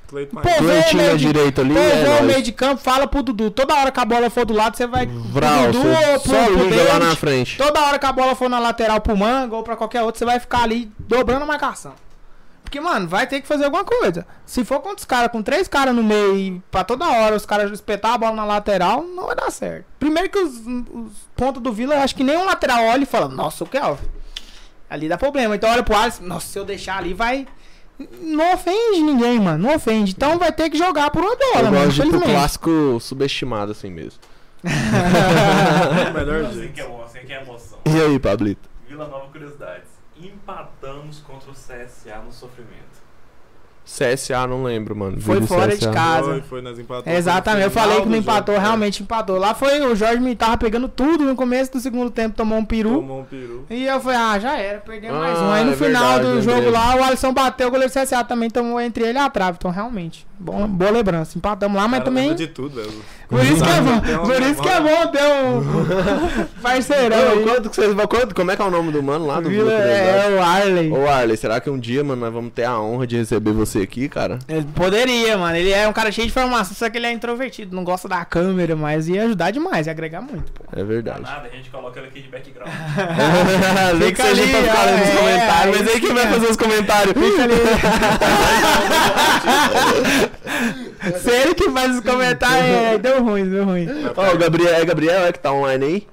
Cleiton Pô, Maia. vê Dois o times meio à de- direita ali, Pô, é meio de campo, fala pro Dudu. Toda hora que a bola for do lado, você vai pro Vral, Dudu você ou pro, só pro liga lá David. na frente. Toda hora que a bola for na lateral pro Manga ou pra qualquer outro, você vai ficar ali dobrando a marcação. Porque, mano, vai ter que fazer alguma coisa. Se for contra os caras com três caras no meio e pra toda hora os caras espetar a bola na lateral, não vai dar certo. Primeiro que os, os pontos do Vila, eu acho que nenhum lateral olha e fala, nossa, o Kelvin. Ali dá problema. Então olha pro Alisson, nossa, se eu deixar ali vai. Não ofende ninguém, mano. Não ofende. Então vai ter que jogar por uma bola, Eu mano. gosto de clássico subestimado assim mesmo. É o melhor assim jeito. que é bom, assim que é emoção. E aí, Pablito? Vila Nova Curiosidades. Empatamos contra o CSA no sofrimento. CSA, não lembro, mano. Foi fora de CSA. casa. Foi, foi nas empatadas. Exatamente, eu falei que não jogo, empatou, é. realmente empatou. Lá foi o Jorge me tava pegando tudo no começo do segundo tempo, tomou um peru. Tomou um peru. E eu falei, ah, já era, mais Ah, um. Aí no é final verdade, do jogo lembrei. lá, o Alisson bateu, o goleiro do CSA também tomou entre ele e a trave. Então, realmente, bom, boa lembrança. Empatamos lá, mas Cara, também. de tudo, velho. Por isso que é bom, por isso que é bom ter um parceirão Ô, aí. quanto que vocês quanto, Como é que é o nome do mano lá do Vila, é, o Arley. Ô Arley, será que um dia, mano, nós vamos ter a honra de receber você aqui, cara? Ele poderia, mano. Ele é um cara cheio de informação, só que ele é introvertido, não gosta da câmera, mas ia ajudar demais, ia agregar muito, pô. É verdade. Nada, a gente coloca ele aqui de background. Nem que Fica seja ali, pra ficar é, comentários, é mas aí quem vai fazer os comentários? Fica ali. Se ele que faz os comentários, é, deu ruim, deu ruim. Ó, o Gabriel, é Gabriel é que tá online aí?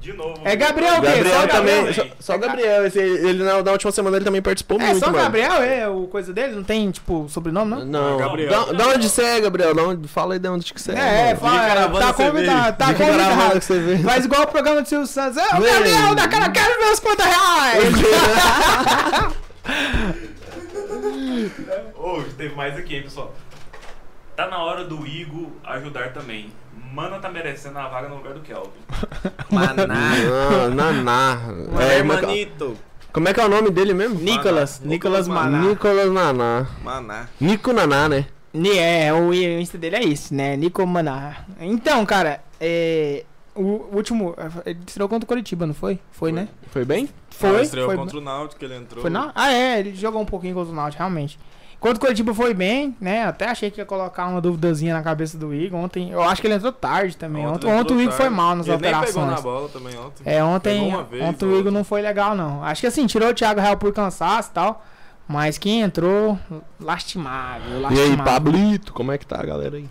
De novo. É Gabriel o quê? Gabriel Só o também, Gabriel? só, só Gabriel, esse, ele na, na última semana ele também participou É muito, só o mano. Gabriel, é o coisa dele? Não tem, tipo, sobrenome, não? Não, Gabriel. Da, da onde você é, Gabriel? Da onde, fala aí de onde que você é. É, mano. fala, tá convidado, tá convidado. você? Faz igual o programa do Silvio Santos. É, o. Gabriel da cara, quero ver os 50 reais. Ô, teve mais aqui, hein, pessoal. Tá na hora do Igor ajudar também. Mana tá merecendo a vaga no lugar do Kelvin. Maná. Naná. É, como, é que, Hermanito. como é que é o nome dele mesmo? Nicolas, Maná. Nicolas Maná. Maná. Nicolas Naná. Maná. Nico Naná, né? É, o Insta dele é esse, né? Nico Maná. Então, cara, é. O último. Ele estreou contra o Curitiba, não foi? Foi, né? Foi bem? Foi. Estreou foi contra o Náutico, ele entrou. Foi não? Ah, é, ele jogou um pouquinho contra o Náutico, realmente. Contra o Curitiba foi bem, né? Até achei que ia colocar uma duvidazinha na cabeça do Igor. Ontem, eu acho que ele entrou tarde também. Ontem, ele ontem o Igor foi mal nas ele nem pegou na bola também ontem. É, ontem, vez, ontem o. Igor não foi legal, não. Acho que assim, tirou o Thiago Real por cansaço e tal. Mas quem entrou, lastimável, E aí, lastimável. Pablito, como é que tá a galera aí?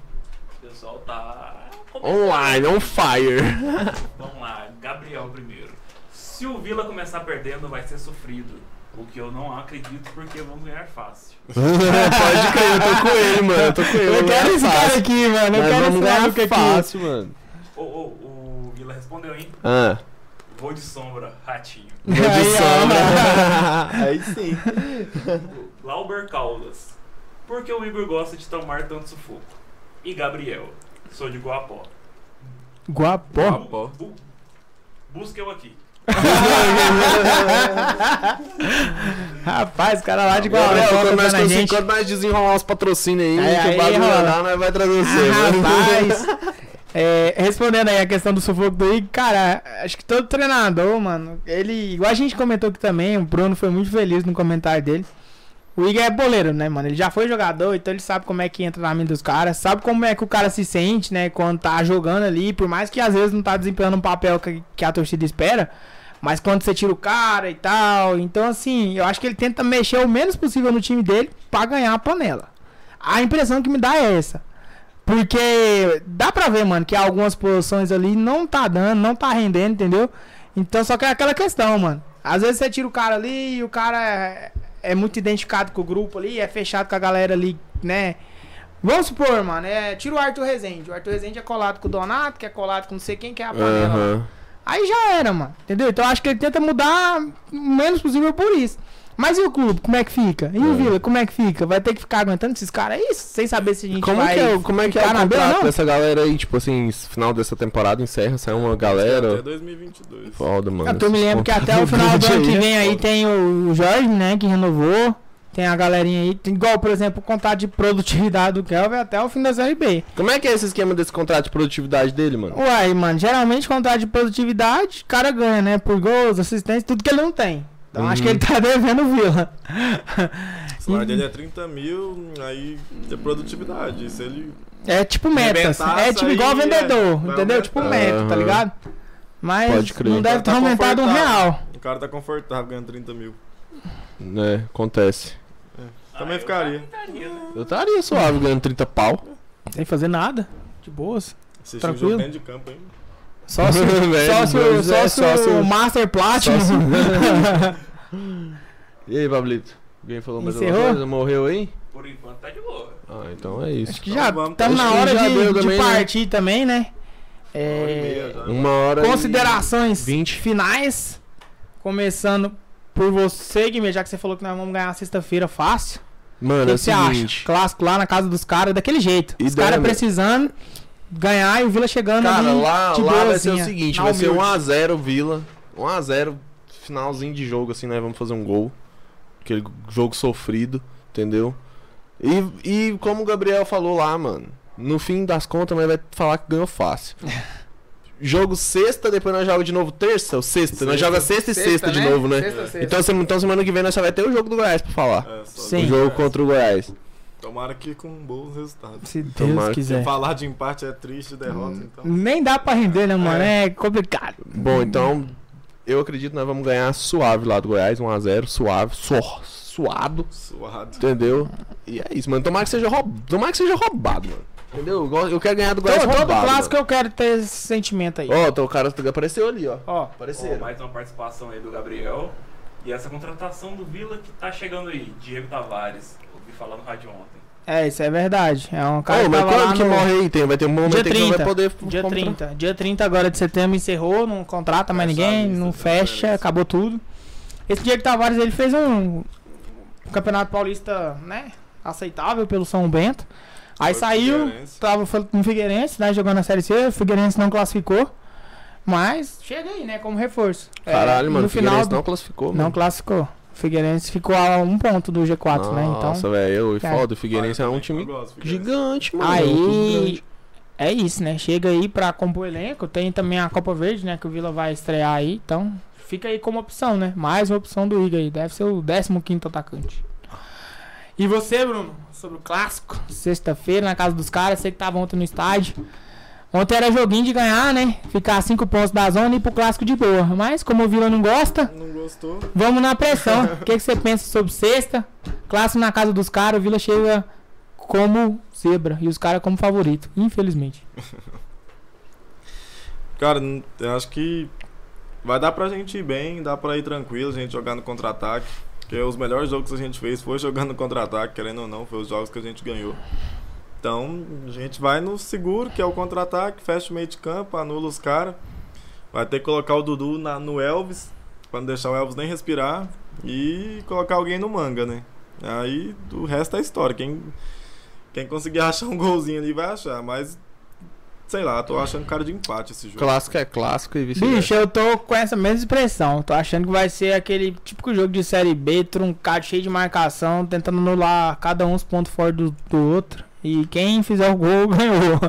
O pessoal tá. Online, on fire. Vamos lá, Gabriel primeiro. Se o Vila começar perdendo, vai ser sofrido. O que eu não acredito, porque vamos ganhar fácil. Pode crer, eu tô com ele, mano. Eu tô com ele. Eu quero esse cara aqui, mano. Eu Nós quero esse ganhar aqui. fácil, mano. Ô, ô, o Vila respondeu, hein? Ah. Vou de sombra, ratinho. Vou de Aí, sombra. Aí sim. Lauber Caldas. Por que o Igor gosta de tomar tanto sufoco? E Gabriel. Sou de Guapó. Guapó. Guapó. Bu busca eu aqui. Rapaz, o cara lá de quando nós, tá quando nós desenrolar uns patrocínios aí, Aí, que aí, o bagulho nós vai trazer você, mano. Rapaz. É, respondendo aí a questão do sufoco do Igor, cara, acho que todo treinador, mano, ele, igual a gente comentou aqui também, o Bruno foi muito feliz no comentário dele. O Igor é boleiro, né, mano? Ele já foi jogador, então ele sabe como é que entra na mente dos caras, sabe como é que o cara se sente, né, quando tá jogando ali, por mais que às vezes não tá desempenhando um papel que, que a torcida espera, mas quando você tira o cara e tal, então assim, eu acho que ele tenta mexer o menos possível no time dele pra ganhar a panela. A impressão que me dá é essa. Porque dá pra ver, mano, que algumas posições ali não tá dando, não tá rendendo, entendeu? Então só que é aquela questão, mano. Às vezes você tira o cara ali e o cara é, muito identificado com o grupo ali, é fechado com a galera ali, né? Vamos supor, mano, é, tira o Arthur Rezende. O Arthur Rezende é colado com o Donato, que é colado com não sei quem, que é a panela. Aham. Aí já era, mano. Entendeu? Então eu acho que ele tenta mudar o menos possível por isso. Mas e o clube, como é que fica? E o É. Vila, como é que fica? Vai ter que ficar aguentando esses caras aí, sem saber se a gente Como vai que é, o- como é, que é o ficar na beira, contrato dessa galera aí? Tipo assim, final dessa temporada encerra, sai uma Até galera. 2022. Foda, mano. Eu tô me lembro que até o final do ano que aí. vem aí tem o o Jorge, né, que renovou. Tem a galerinha aí, tem igual, por exemplo, o contrato de produtividade do Kelvin até o fim da Série B. Como é que é esse esquema desse contrato de produtividade dele, mano? Uai, mano, geralmente contrato de produtividade, o cara ganha, né, por gols, assistência, tudo que ele não tem. Então acho que Uhum. ele tá devendo o Vila. O salário dele é 30 mil, aí é produtividade. Se ele. É tipo metas. Arrebentasse É tipo igual aí, vendedor, é, entendeu? Tipo aumentar. meta, tá ligado? Mas Pode crer. não deve ter tá aumentado um real. O cara tá confortável ganhando 30 mil. É, acontece. Também Ah, ficaria. né? Eu estaria suave ganhando 30 pau. Sem fazer nada. De boas. Assistir um Tranquilo. jogo dentro de campo, hein? Só se, Velho, só se, o- mas é só se só se o- Master Platinum. E aí, Pablito? Alguém falou mais alguma Encerrou? coisa? Morreu aí? Por enquanto tá de boa. Ah, então é isso. Acho que já vamos- estamos na hora de, de também, né? partir também, né? Uma hora e meia É. Uma hora. e- considerações 20. finais. Começando por você, Guimê, já que você falou que nós vamos ganhar sexta-feira fácil. O Mano, que, é que o você acha? seguinte. Clássico lá na casa dos caras, daquele jeito. Os caras precisando ganhar e o Vila chegando Cara, ali lá, de lá vai ser o seguinte: vai ser humilde. 1x0 Vila. 1x0, finalzinho de jogo, assim, nós vamos fazer um gol. Aquele jogo sofrido, entendeu? E, e como o Gabriel falou lá, mano, no fim das contas, nós vai falar que ganhou fácil. jogo sexta, depois nós jogamos de novo terça ou sexta? Nós joga sexta e sexta, de novo, né? Sexta, sexta. Então, sem- então semana que vem nós só vai ter o jogo do Goiás pra falar. É, só Sim. O jogo contra o Goiás. Tomara que com bons resultados. Se Deus Tomara que quiser. Falar de empate é triste, derrota, então. Nem dá pra render, né, mano? É, complicado. Bom, então eu acredito que nós vamos ganhar suave lá do Goiás, 1x0, suave, suor, suado, Suado. entendeu? E é isso, mano. Tomara que seja, roub... Tomara que seja roubado, mano. Entendeu? Eu quero ganhar do Goiás Todo, todo roubado. clássico eu quero ter esse sentimento aí. Ó, então o cara apareceu ali, ó. Ó, Ó, Apareceram. mais uma participação aí do Gabriel. E essa contratação do Vila que tá chegando aí, Diego Tavares. Ouvi falar no rádio ontem. É, isso é verdade. É um cara Ô, que mas quando que no- morre aí? Tem, vai ter um momento Dia aí que não 30. vai poder Dia comprar. 30. Dia 30 agora de setembro encerrou, não contrata mais Fecha ninguém, não fecha, acabou tudo. Esse Diego Tavares ele fez um Campeonato Paulista, né, aceitável pelo São Bento. Aí Foi saiu, tava no Figueirense, né, jogando na Série C, o Figueirense não classificou. Mas chega aí, né, como reforço. É, Caralho, mano. no O Figueirense final não classificou, não mano. classificou. O Figueirense ficou a um ponto do G4, né? Então, Nossa, velho. Cara. Foda, o Figueirense é um time gosto gigante, mano. é aí grande. é isso, né? Chega aí pra compor o elenco. Tem também a Copa Verde, né? Que o Vila vai estrear aí. Então, fica aí como opção, né? Mais uma opção do Igor aí. Deve ser o 15 atacante. E você, Bruno, sobre o clássico, sexta-feira, na casa dos caras, sei que tava ontem no estádio. Ontem era joguinho de ganhar, né? Ficar cinco pontos da zona e ir pro clássico de boa. Mas como o Vila não gosta, Não gostou? vamos na pressão. O que, que você pensa sobre sexta? Clássico na casa dos caras, o Vila chega como zebra e os caras como favorito, infelizmente. Cara, eu acho que vai dar pra gente ir bem, dá pra ir tranquilo, a gente jogar no contra-ataque. Porque os melhores jogos que a gente fez foi jogando no contra-ataque, querendo ou não, foi os jogos que a gente ganhou. Então, a gente vai no seguro, que é o contra-ataque, fecha o meio de campo, anula os caras. Vai ter que colocar o Dudu na- no Elvis, pra não deixar o Elvis nem respirar. E colocar alguém no manga, né? Aí o resto é história. Quem, quem conseguir achar um golzinho ali vai achar, mas sei lá, tô achando cara de empate esse jogo. Clássico é clássico e vice-versa. Bicho, eu tô com essa mesma expressão. Tô achando que vai ser aquele típico jogo de série B, truncado, cheio de marcação, tentando anular cada um os pontos fora do, do outro. E quem fizer o gol ganhou.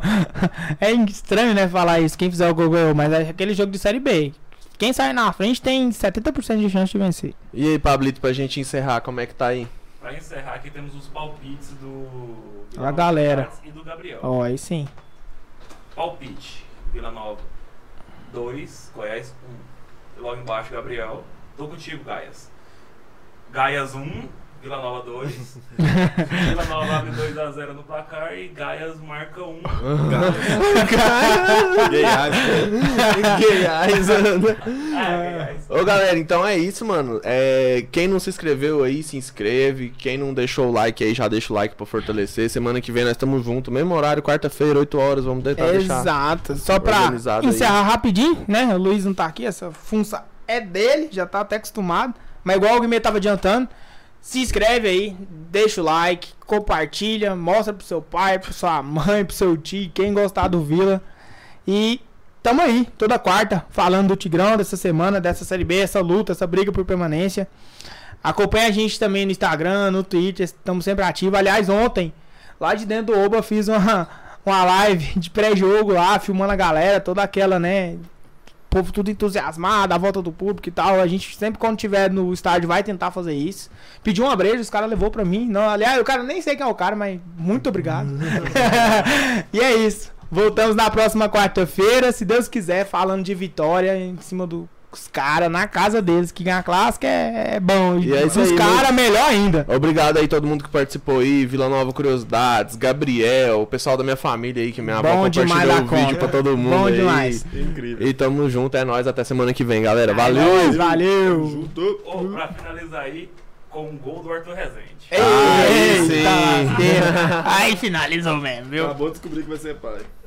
é estranho, né, falar isso. Quem fizer o gol ganhou, mas é aquele jogo de série B. Quem sai na frente tem 70% de chance de vencer. E aí, Pablito, pra gente encerrar, como é que tá aí? Pra encerrar aqui temos os palpites do. A galera. E do Gabriel. Ó, aí sim. Palpite: Vila Nova 2, Goiás 1. Logo embaixo, Gabriel. Tô contigo, Gaias. Gaias 1, Vila Nova 2. Vila Nova abre 2x0 no placar e Gaias marca 1. Gay Goiás, Ana. Ah, Gaias. Ô galera, então é isso, mano. É, quem não se inscreveu aí, se inscreve. Quem não deixou o like aí, já deixa o like pra fortalecer. Semana que vem nós estamos juntos, mesmo horário, quarta-feira, 8 horas. Vamos tentar deixar. Exato. Só pra organizado aí. encerrar rapidinho, né? O Luiz não tá aqui, essa função é dele, já tá até acostumado. Mas igual o Guimê tava adiantando, se inscreve aí, deixa o like, compartilha, mostra pro seu pai, pro sua mãe, pro seu tio, quem gostar do Vila. E tamo aí, toda quarta, falando do Tigrão dessa semana, dessa Série B, essa luta, essa briga por permanência. Acompanha a gente também no Instagram, no Twitter, estamos sempre ativos. Aliás, ontem, lá de dentro do Oba, fiz uma, uma live de pré-jogo lá, filmando a galera, toda aquela, né? Povo tudo entusiasmado, a volta do público e tal. A gente sempre, quando tiver no estádio, vai tentar fazer isso. Pediu uma breja, os caras levou pra mim. Não, aliás, o cara nem sei quem é o cara, mas muito obrigado. e é isso. Voltamos na próxima quarta-feira, se Deus quiser, falando de vitória em cima dos caras, na casa deles, que ganhar clássica é, é bom. E é isso os caras, melhor ainda. Obrigado aí todo mundo que participou aí, Vila Nova Curiosidades, Gabriel, o pessoal da minha família aí, que minha avó Bom demais compartilhou o vídeo pra todo mundo Bom aí. demais. Incrível. E tamo junto, é nóis, até semana que vem, galera. É Valeu! valeu. Junto. Ou pra finalizar aí, com um gol do Arthur Rezende. Aí Eita. Aí finalizou mesmo, viu? Acabou de descobrir que vai ser pai.